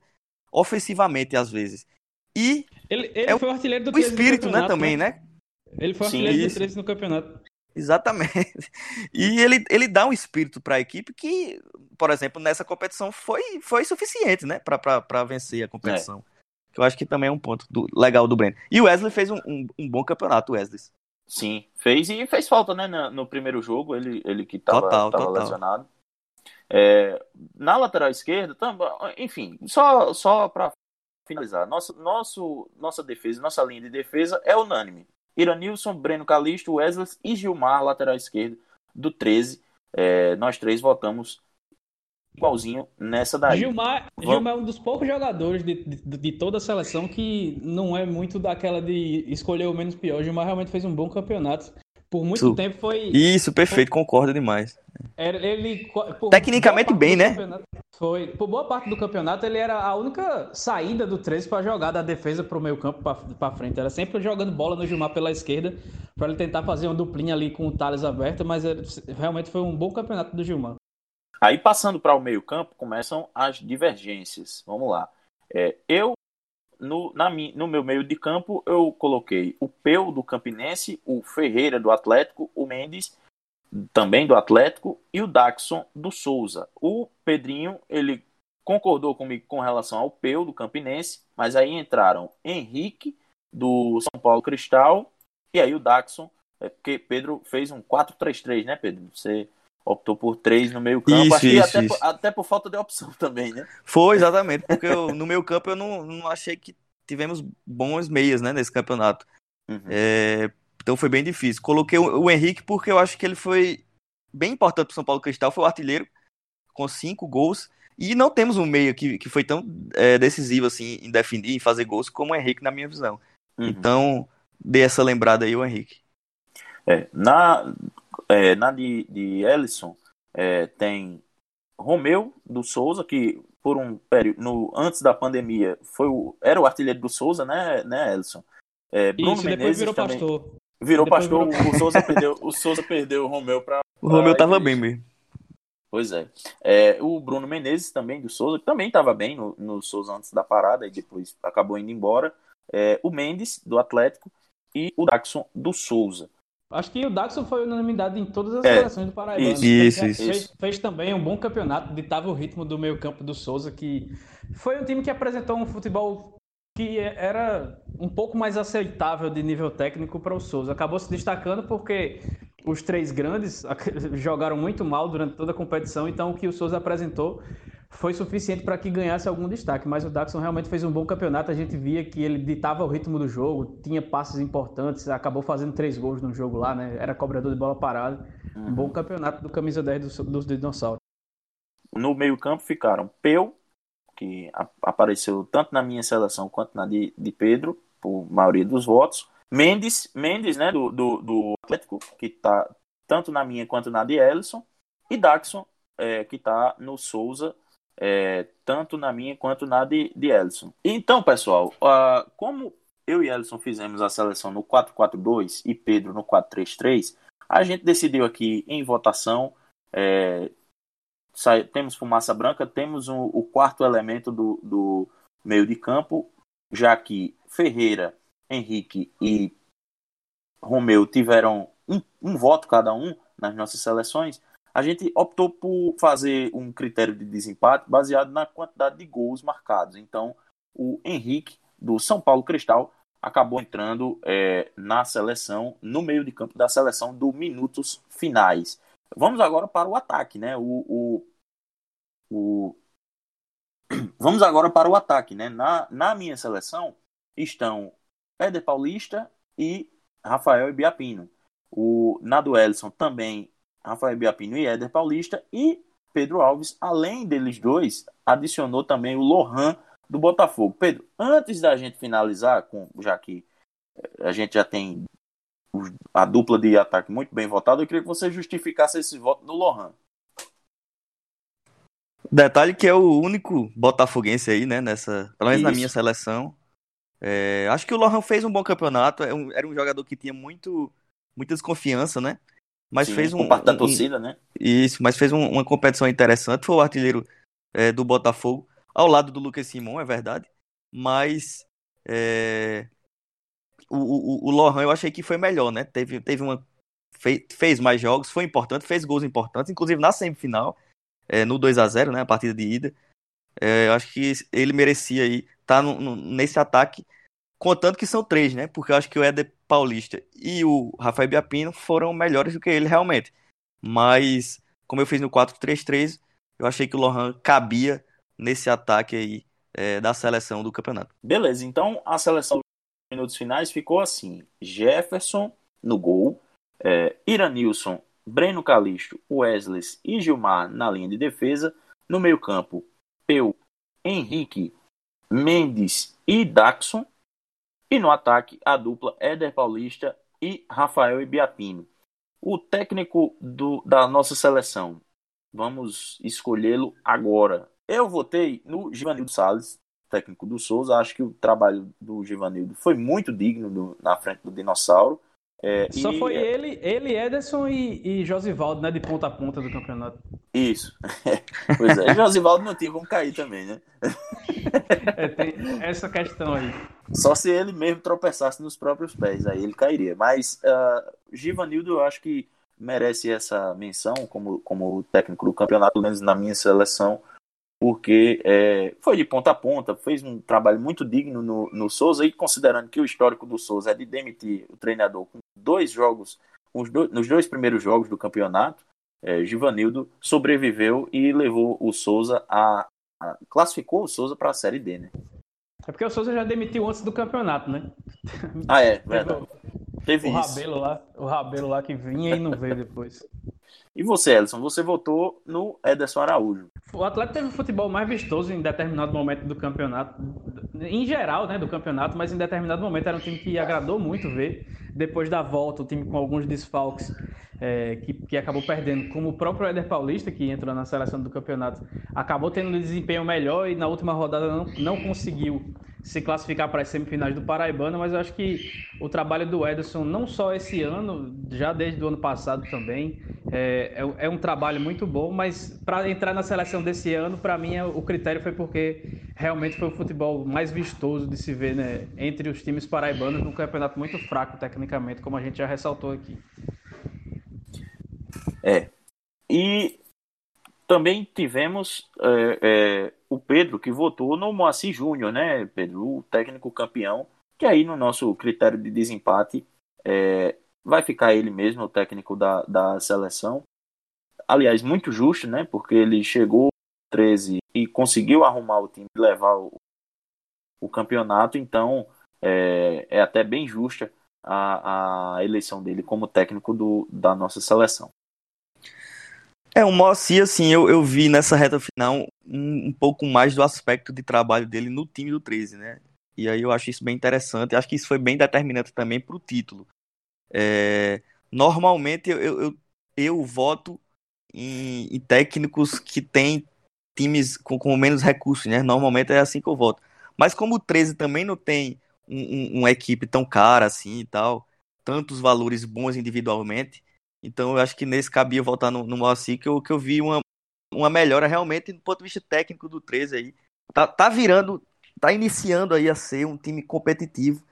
ofensivamente às vezes. E Ele, ele É o- foi o artilheiro do o 13 no espírito, né, também, né? Ele foi o Sim, artilheiro do isso. 13 no campeonato. Exatamente. [laughs] E ele, ele dá um espírito para a equipe que, por exemplo, nessa competição foi, foi suficiente, né? Para vencer a competição. Que eu acho que também é um ponto do- legal do Breno. E o Wesley fez um, um, um bom campeonato, o Wesley. Sim. Fez e fez falta, né? No, primeiro jogo, ele, ele que estava Total, total. lesionado. É, na lateral esquerda, também, enfim, só, só para finalizar, nosso, nosso, nossa defesa, nossa linha de defesa é unânime. Iranilson, Breno Calixto, Wesley e Gilmar, lateral esquerdo do 13. É, nós três votamos igualzinho nessa daí. Gilmar, Gilmar é um dos poucos jogadores de, de, de toda a seleção que não é muito daquela de escolher o menos pior. Gilmar realmente fez um bom campeonato. Por muito Isso. tempo foi. Isso, perfeito, concordo demais. Era, ele, por Tecnicamente bem, né? Foi. Por boa parte do campeonato, ele era a única saída do 13 para jogar da defesa pro meio campo para frente. Era sempre jogando bola no Gilmar pela esquerda para ele tentar fazer uma duplinha ali com o Thales aberta, mas realmente foi um bom campeonato do Gilmar. Aí passando para o meio-campo, começam as divergências. Vamos lá. É, eu, no, na no meu meio de campo, eu coloquei o Peu do Campinense, o Ferreira do Atlético, o Mendes também do Atlético, e o Daxon do Souza. O Pedrinho, ele concordou comigo com relação ao Peu do Campinense, mas aí entraram Henrique do São Paulo Cristal e aí o Daxon, é porque Pedro fez um 4-3-3, né, Pedro? Você optou por três no meio campo, Isso, isso, até, isso. Por, até por falta de opção [laughs] também, né? Foi, exatamente, porque eu- no meu campo eu não, não achei que tivemos bons meias, né, nesse campeonato. Uhum. É, então foi bem difícil. Coloquei o, o Henrique porque eu acho que ele foi bem importante para o São Paulo Cristal, foi o artilheiro com cinco gols. E não temos um meia que, que foi tão é, decisivo assim em definir, em fazer gols como o Henrique, na minha visão. Uhum. Então, dê essa lembrada aí, o Henrique. É, na, é, na de, de Ellison, é, tem Romeu do Souza, que por um período, no, antes da pandemia, foi o, era o artilheiro do Souza, né, né Ellison? É, Bruno Isso, depois Menezes virou também pastor. virou depois pastor, virou- o Souza perdeu, o Souza perdeu o Romeu para [laughs] O Romeu tava entendi. bem mesmo. Pois é. É, O Bruno Menezes também do Souza, que também estava bem no, no Souza antes da parada e depois acabou indo embora. É, o Mendes do Atlético e o Daxon do Souza. Acho que o Daxon foi unanimidade em todas as É, seleções do Paraíba. isso, isso, isso. Fez, fez também um bom campeonato, ditava o ritmo do meio campo do Souza, que foi um time que apresentou um futebol que era um pouco mais aceitável de nível técnico para o Souza. Acabou se destacando porque os três grandes [laughs] jogaram muito mal durante toda a competição, então o que o Souza apresentou foi suficiente para que ganhasse algum destaque. Mas o Daxon realmente fez um bom campeonato, a gente via que ele ditava o ritmo do jogo, tinha passes importantes, acabou fazendo três gols no jogo lá, né? Era cobrador de bola parada. Um bom campeonato do camisa 10 do- dos dinossauros. No meio-campo ficaram Peu, que apareceu tanto na minha seleção quanto na de, de Pedro, por maioria dos votos. Mendes, Mendes, né, do, do, do Atlético, que tá tanto na minha quanto na de Ellison. E Daxon, é, que tá no Souza, é, tanto na minha quanto na de, de Ellison. Então, pessoal, ah, como eu e Ellison fizemos a seleção no 4-4-2 e Pedro no 4-3-3, a gente decidiu aqui em votação é, temos fumaça branca, temos um- o quarto elemento do, do meio de campo, já que Ferreira, Henrique e Romeu tiveram um, um voto cada um nas nossas seleções, a gente optou por fazer um critério de desempate baseado na quantidade de gols marcados. Então, o Henrique, do São Paulo Cristal, acabou entrando é, na seleção, no meio de campo da seleção do minutos finais. Vamos agora para o ataque, né? O, o, o... [clears throat] Vamos agora para o ataque, né? Na, na minha seleção estão Éder Paulista e Rafael Ibiapino. O, na do Ellison também Rafael Ibiapino e Éder Paulista. E Pedro Alves, além deles dois, adicionou também o Lohan do Botafogo. Pedro, antes da gente finalizar, com, já que a gente já tem a dupla de ataque muito bem votada, eu queria que você justificasse esse voto do Lohan. Detalhe que é o único botafoguense aí, né, nessa, pelo menos na Isso. minha seleção. É, acho que o Lohan fez um bom campeonato, é era um jogador que tinha muito, muita desconfiança, né? Mas Sim, fez um, por parte da um- torcida, né? Isso, mas fez um- uma competição interessante. Foi o artilheiro é, do Botafogo, ao lado do Lucas Simon, é verdade. Mas é, o, o, o Lohan eu achei que foi melhor, né? Teve, teve uma. fe- fez mais jogos, foi importante, fez gols importantes, inclusive na semifinal, é, no 2 a 0 né? A partida de ida. É, eu acho que ele merecia aí estar no- nesse ataque, contando que são três, né? Porque eu acho que o Éder Paulista e o Rafael Biapino foram melhores do que ele realmente. Mas, como eu fiz no 4-3-3, eu achei que o Lohan cabia nesse ataque aí é, da seleção do campeonato. Beleza, então a seleção dos minutos finais ficou assim: Jefferson no gol, é, Iranilson, Breno Calixto, Wesley e Gilmar na linha de defesa. No meio-campo, Peu, Henrique, Mendes e Daxon. E no ataque, a dupla Éder Paulista e Rafael Ibiapino. O técnico do, da nossa seleção, vamos escolhê-lo agora. Eu votei no Givanildo Salles, técnico do Souza. Acho que o trabalho do Givanildo foi muito digno do- na frente do Dinossauro. É, Só e- foi ele, ele, Ederson e, e Josivaldo, né? De ponta a ponta do campeonato. Isso. [laughs] pois é. Josivaldo não tinha como cair também, né? [laughs] É, tem essa questão aí. Só se ele mesmo tropeçasse nos próprios pés, aí ele cairia. Mas uh, Givanildo, eu acho que merece essa menção como, como técnico do campeonato, pelo menos na minha seleção, porque é, foi de ponta a ponta, fez um trabalho muito digno no, no Souza, e considerando que o histórico do Souza é de demitir o treinador com dois jogos, nos dois primeiros jogos do campeonato, é, Givanildo sobreviveu e levou o Souza a, a classificou o Souza para a Série D, né? É porque o Souza já demitiu antes do campeonato, né? Ah, é, [laughs] verdade. Teve o isso. Rabelo lá, o Rabelo lá que vinha e não veio depois. E você, Elson, você votou no Ederson Araújo. O Atlético teve o futebol mais vistoso em determinado momento do campeonato, em geral, né, do campeonato, mas em determinado momento era um time que agradou muito ver. Depois da volta, o time com alguns desfalques é, que, que acabou perdendo, como o próprio Éder Paulista, que entrou na seleção do campeonato, acabou tendo um desempenho melhor e na última rodada não, não conseguiu se classificar para as semifinais do Paraibano, mas eu acho que o trabalho do Ederson, não só esse ano, já desde o ano passado também, é, é, é um trabalho muito bom, mas para entrar na seleção desse ano, para mim, o critério foi porque realmente foi o futebol mais vistoso de se ver né, entre os times paraibanos num campeonato muito fraco tecnicamente, como a gente já ressaltou aqui. É. E também tivemos é, é, o Pedro, que votou no Moacir Júnior, né, Pedro? O técnico campeão, que aí no nosso critério de desempate é, vai ficar ele mesmo, o técnico da, da seleção. Aliás, muito justo, né? Porque ele chegou 13 e conseguiu arrumar o time e levar o, o campeonato, então é, é até bem justa a, a eleição dele como técnico do, da nossa seleção. É, o Moacir, assim, eu, eu vi nessa reta final um, um, pouco mais do aspecto de trabalho dele no time do 13, né? E aí eu acho isso bem interessante. Acho que isso foi bem determinante também para o título. É, normalmente eu, eu, eu, eu voto em, em, técnicos que têm times com, com, menos recursos, né? Normalmente é assim que eu voto. Mas como o 13 também não tem um, um, uma equipe tão cara assim e tal, tantos valores bons individualmente, então eu acho que nesse cabia voltar no, no Moacir que eu, que eu vi uma, uma melhora realmente do ponto de vista técnico do 13 aí. Tá, tá virando, tá iniciando aí a ser um time competitivo.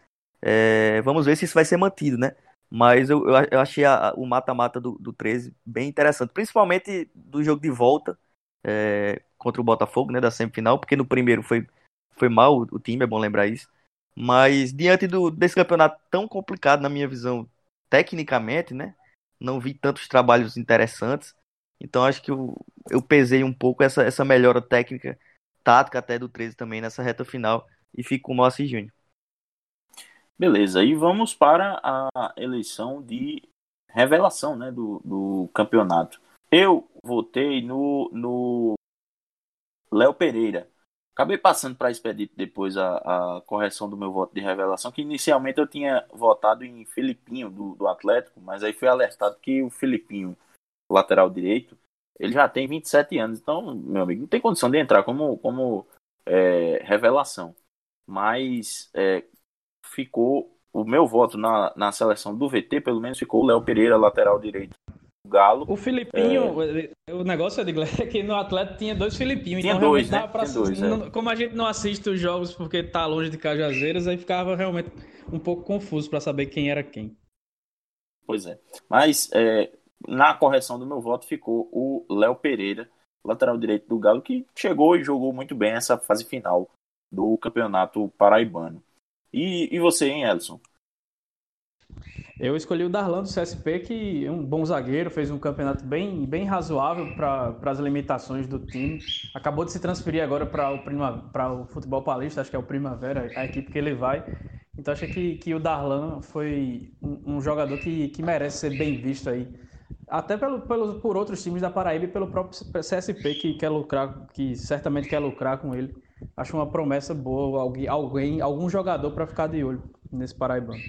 É, vamos ver se isso vai ser mantido, né? Mas eu, eu, achei a, o mata-mata do, do 13 bem interessante, principalmente do jogo de volta é, contra o Botafogo, né? Da semifinal, porque no primeiro foi, foi mal o time, é bom lembrar isso. Mas diante do, desse campeonato tão complicado, na minha visão, tecnicamente, né? Não vi tantos trabalhos interessantes. Então acho que eu, eu pesei um pouco essa, essa melhora técnica, tática até do 13 também nessa reta final e fico com o Moacir Júnior. Beleza, e vamos para a eleição de revelação né, do, do campeonato. Eu votei no, no Léo Pereira. Acabei passando para Expedito depois a, a, correção do meu voto de revelação, que inicialmente eu tinha votado em Filipinho, do, do Atlético, mas aí foi alertado que o Filipinho, lateral direito, ele já tem 27 anos, então, meu amigo, não tem condição de entrar como, como é, revelação. Mas é, ficou o meu voto na, na seleção do VT, pelo menos ficou o Léo Pereira, lateral direito Galo. O Filipinho, é... o negócio é que no Atlético tinha dois Filipinhos. Tinha então dois, né? Pra... dois, é. Como a gente não assiste os jogos porque tá longe de Cajazeiras, aí ficava realmente um pouco confuso para saber quem era quem. Pois é. Mas é, na correção do meu voto ficou o Léo Pereira, lateral direito do Galo, que chegou e jogou muito bem essa fase final do Campeonato Paraibano. E, e você, hein, Elson? Eu escolhi o Darlan do CSP, que é um bom zagueiro, fez um campeonato bem, bem razoável para as limitações do time. Acabou de se transferir agora para o, o futebol paulista, acho que é o Primavera, a equipe que ele vai. Então acho que, que o Darlan foi um, um jogador que, que merece ser bem visto aí. Até pelo, pelo, por outros times da Paraíba e pelo próprio CSP que quer lucrar, que certamente quer lucrar com ele. Acho uma promessa boa, alguém, alguém algum jogador para ficar de olho nesse Paraibano.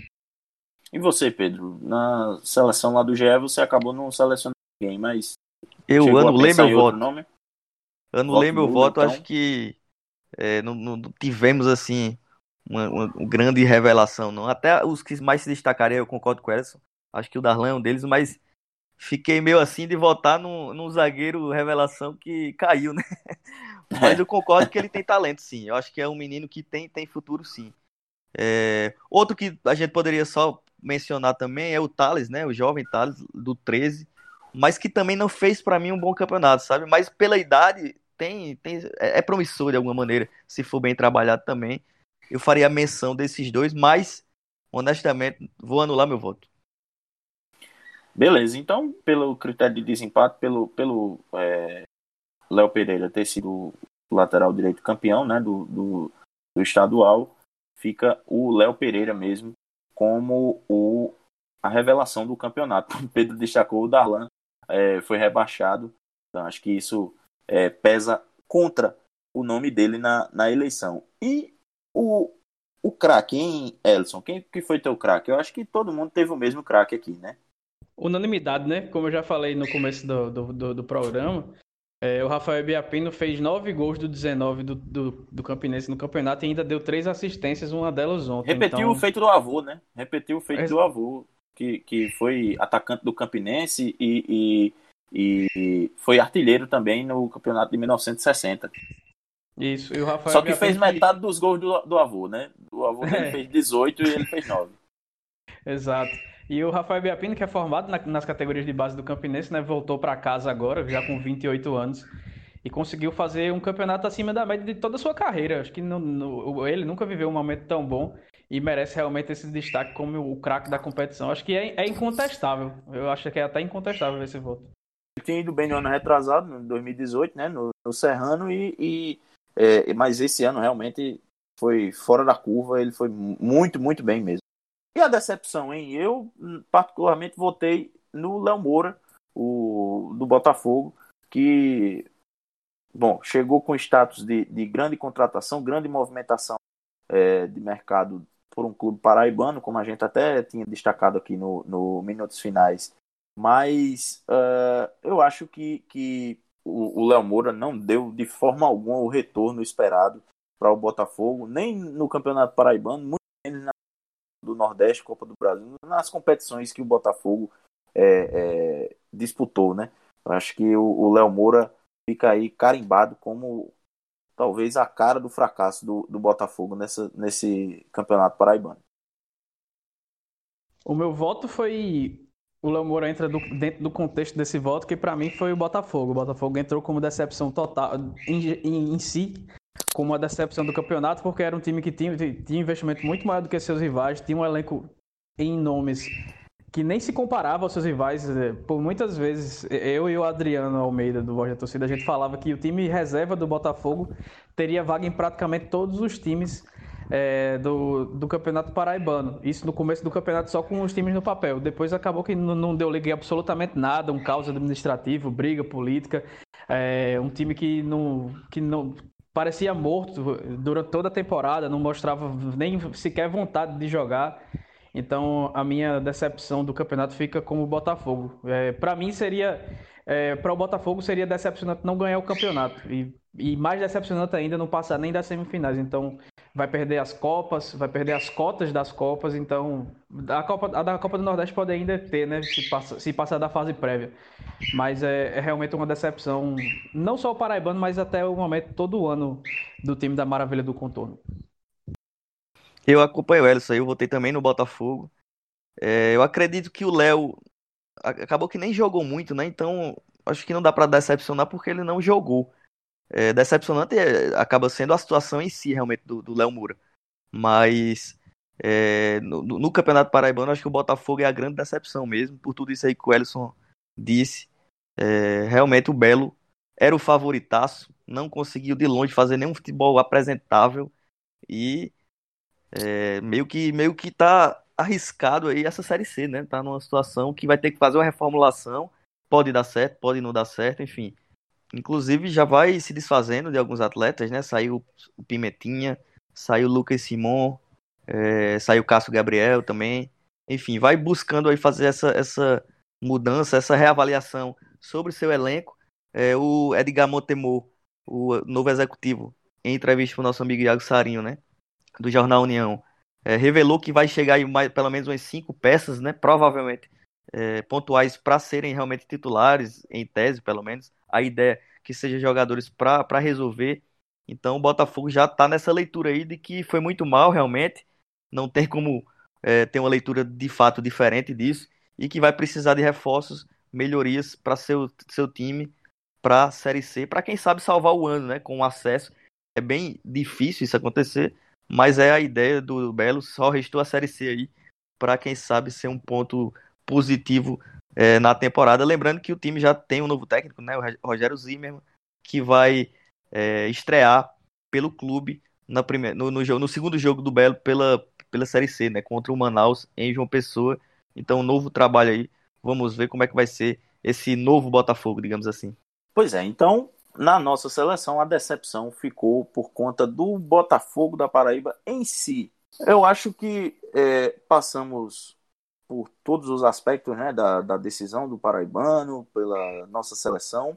E você, Pedro? Na seleção lá do GE você acabou não selecionando ninguém, mas. Eu anulei meu voto. Nome? Anulei meu voto, então... acho que é, não, não, tivemos assim uma, uma, uma, grande revelação, não. Até os que mais se destacariam, eu concordo com o Edson. Acho que o Darlan é um deles, mas fiquei meio assim de votar num, num zagueiro revelação que caiu, né? [laughs] Mas eu concordo que ele tem talento, sim. Eu acho que é um menino que tem, tem futuro, sim. É... Outro que a gente poderia só mencionar também é o Thales, né? O jovem Thales do 13, mas que também não fez para mim um bom campeonato, sabe? Mas pela idade tem, tem é, é promissor de alguma maneira, se for bem trabalhado também. Eu faria menção desses dois, mas honestamente vou anular meu voto. Beleza, então pelo critério de desempate, pelo pelo é, Léo Pereira ter sido lateral direito campeão, né, do, do, do estadual, fica o Léo Pereira mesmo como o a revelação do campeonato. O [laughs] Pedro destacou o Darlan é, foi rebaixado. Então acho que isso é, pesa contra o nome dele na, na eleição. E o, o craque, hein, Elson? Quem que foi teu craque? Eu acho que todo mundo teve o mesmo craque aqui, né? Unanimidade, né? Como eu já falei no começo do, do, do, do programa, é, o Rafael Biapino fez nove gols do 19 do, do, do Campinense no campeonato e ainda deu três assistências, uma delas ontem. Repetiu então... o feito do avô, né? Repetiu o feito é... do avô, que, que foi atacante do Campinense e, e, e foi artilheiro também no campeonato de 1960. Isso, e o Rafael Só que fez metade dos gols do, do avô, né? O avô [laughs] é. fez 18 e ele fez 9. Exato. E o Rafael Biapino, que é formado na, nas categorias de base do Campinense, né, voltou para casa agora, já com 28 anos, e conseguiu fazer um campeonato acima da média de toda a sua carreira. Acho que no, no, ele nunca viveu um momento tão bom e merece realmente esse destaque como o craque da competição. Acho que é, é, incontestável. Eu acho que é até incontestável esse voto. Ele tinha ido bem no ano retrasado, em 2018, né, no, no Serrano, e, e é, mas esse ano realmente foi fora da curva, ele foi muito, muito bem mesmo. E a decepção, hein? Eu, particularmente, votei no Léo Moura, o, do Botafogo, que, bom, chegou com status de, de grande contratação, grande movimentação é, de mercado por um clube paraibano, como a gente até tinha destacado aqui no, no Minutos Finais. Mas uh, eu acho que, que o Léo Moura não deu de forma alguma o retorno esperado para o Botafogo, nem no Campeonato Paraibano, muito menos na do Nordeste, Copa do Brasil, nas competições que o Botafogo é, é, disputou, né? Eu acho que o Léo Moura fica aí carimbado como talvez a cara do fracasso do, do Botafogo nessa, nesse campeonato paraibano. O meu voto foi. O Léo Moura entra do, dentro do contexto desse voto, que para mim foi o Botafogo. O Botafogo entrou como decepção total em, em, em si, como uma decepção do campeonato, porque era um time que tinha, tinha investimento muito maior do que seus rivais, tinha um elenco em nomes que nem se comparava aos seus rivais. É, por muitas vezes, eu e o Adriano Almeida, do Voz da Torcida, a gente falava que o time reserva do Botafogo teria vaga em praticamente todos os times é, do, do Campeonato Paraibano. Isso no começo do campeonato só com os times no papel. Depois acabou que não, não deu liga absolutamente nada, um caos administrativo, briga política. É, um time que não, que não parecia morto durante toda a temporada, não mostrava nem sequer vontade de jogar. Então a minha decepção do campeonato fica como o Botafogo. É, para mim seria, é, para o Botafogo seria decepcionante não ganhar o campeonato e, e mais decepcionante ainda não passar nem das semifinais. Então vai perder as copas, vai perder as cotas das copas. Então a Copa, a da Copa do Nordeste pode ainda ter, né? Se, passa, se passar da fase prévia. Mas é, é, realmente uma decepção, não só o Paraibano, mas até o momento, todo o ano do time da Maravilha do Contorno. Eu acompanho o Elson, eu votei também no Botafogo. É, eu acredito que o Léo acabou que nem jogou muito, né? Então acho que não dá para decepcionar porque ele não jogou. É, decepcionante é, acaba sendo a situação em si, realmente, do Léo Moura. Mas é, no, no, Campeonato Paraibano, acho que o Botafogo é a grande decepção mesmo, por tudo isso aí que o Ellison disse. É, realmente o Belo era o favoritaço, não conseguiu de longe fazer nenhum futebol apresentável e é, meio que meio que tá arriscado aí essa série C, né? Tá numa situação que vai ter que fazer uma reformulação, pode dar certo, pode não dar certo, enfim. Inclusive já vai se desfazendo de alguns atletas, né? Saiu o Pimentinha, saiu o Lucas Simon, é, saiu o Cássio Gabriel também. Enfim, vai buscando aí fazer essa, essa mudança, essa reavaliação sobre seu elenco. É, o Edgar Montemor, o novo executivo, em entrevista com o nosso amigo Iago Sarinho, né? Do Jornal União, é, revelou que vai chegar em mais, pelo menos umas cinco peças, né? Provavelmente é, pontuais para serem realmente titulares, em tese, pelo menos. A ideia que sejam jogadores para resolver. Então o Botafogo já está nessa leitura aí de que foi muito mal realmente. Não tem como é, tem uma leitura de fato diferente disso e que vai precisar de reforços, melhorias para seu, seu time para a Série C, para quem sabe salvar o ano, né? Com acesso. É bem difícil isso acontecer, mas é a ideia do Belo. Só restou a Série C aí para quem sabe ser um ponto positivo é, na temporada. Lembrando que o time já tem um novo técnico, né? O Rogério Zimmermann, que vai é, estrear pelo clube na primeira, no, no, jogo, no segundo jogo do Belo pela, pela Série C, né? Contra o Manaus em João Pessoa. Então, um novo trabalho aí. Vamos ver como é que vai ser esse novo Botafogo, digamos assim. Pois é, então, na nossa seleção, a decepção ficou por conta do Botafogo da Paraíba em si. Eu acho que é, passamos por todos os aspectos né, da, da decisão do Paraibano, pela nossa seleção.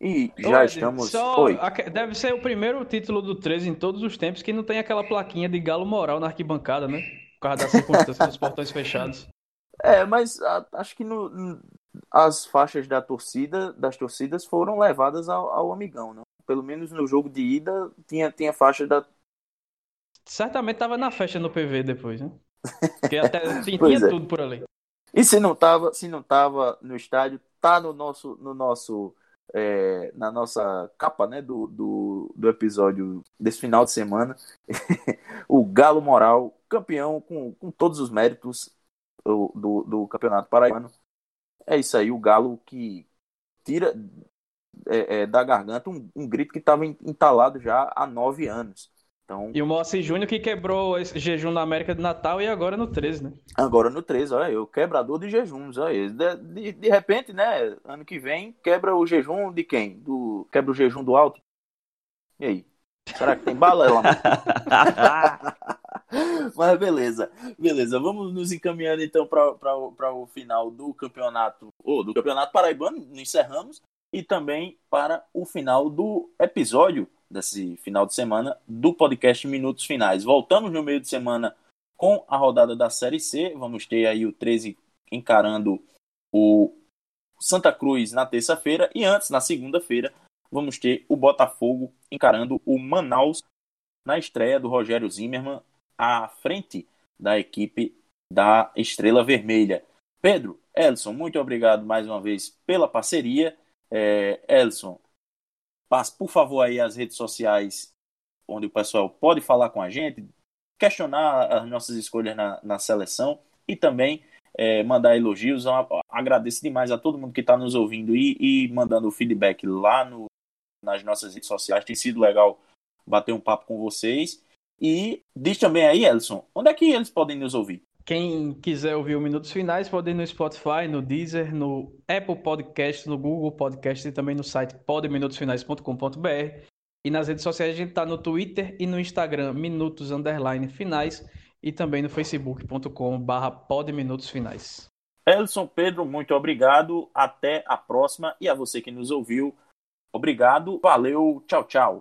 E já estamos. Só, deve ser o primeiro título do 13 em todos os tempos que não tem aquela plaquinha de galo moral na arquibancada, né? Por causa da circunstância dos portões [laughs] fechados. É, mas a, acho que no, as faixas da torcida, das torcidas foram levadas ao, ao amigão, né? Pelo menos no jogo de ida tinha, tinha faixa da. Certamente tava na festa no PV depois, né? Porque até [laughs] tinha é. tudo por ali. E se não tava, se não tava no estádio, tá no nosso, no nosso é, na nossa capa né, do, do, do, episódio desse final de semana. [laughs] o Galo Moral, campeão com, com todos os méritos do, do, do, Campeonato Paraibano. É isso aí, o Galo que tira é, é, da garganta um, um grito que estava entalado já há nove anos. Então, e o Moacir Júnior que quebrou esse jejum na América de Natal e agora no 13, né? Agora no 13, olha, o quebrador de jejuns, olha. De, de, de, repente, né, ano que vem, quebra o jejum de quem? Do, quebra o jejum do alto? E aí? Será que tem bala lá? [laughs] Mas beleza, beleza. Vamos nos encaminhando então para o final do campeonato, ou do campeonato paraibano, encerramos, e também para o final do episódio desse final de semana do podcast Minutos Finais. Voltamos no meio de semana com a rodada da Série C. Vamos ter aí o 13 encarando o Santa Cruz na terça-feira e antes, na segunda-feira, vamos ter o Botafogo encarando o Manaus na estreia do Rogério Zimmermann à frente da equipe da Estrela Vermelha. Pedro, Elson, muito obrigado mais uma vez pela parceria. É, Elson, Passe, por favor, aí as redes sociais onde o pessoal pode falar com a gente, questionar as nossas escolhas na, na seleção e também é, mandar elogios. Eu agradeço demais a todo mundo que está nos ouvindo e, e mandando feedback lá no, nas nossas redes sociais. Tem sido legal bater um papo com vocês. E diz também aí, Elson, onde é que eles podem nos ouvir? Quem quiser ouvir o Minutos Finais pode ir no Spotify, no Deezer, no Apple Podcast, no Google Podcast e também no site podminutosfinais.com.br. E nas redes sociais a gente está no Twitter e no Instagram, Minutos Underline Finais, e também no facebook.com podminutosfinais. Elson Pedro, muito obrigado. Até a próxima. E a você que nos ouviu, obrigado. Valeu. Tchau, tchau.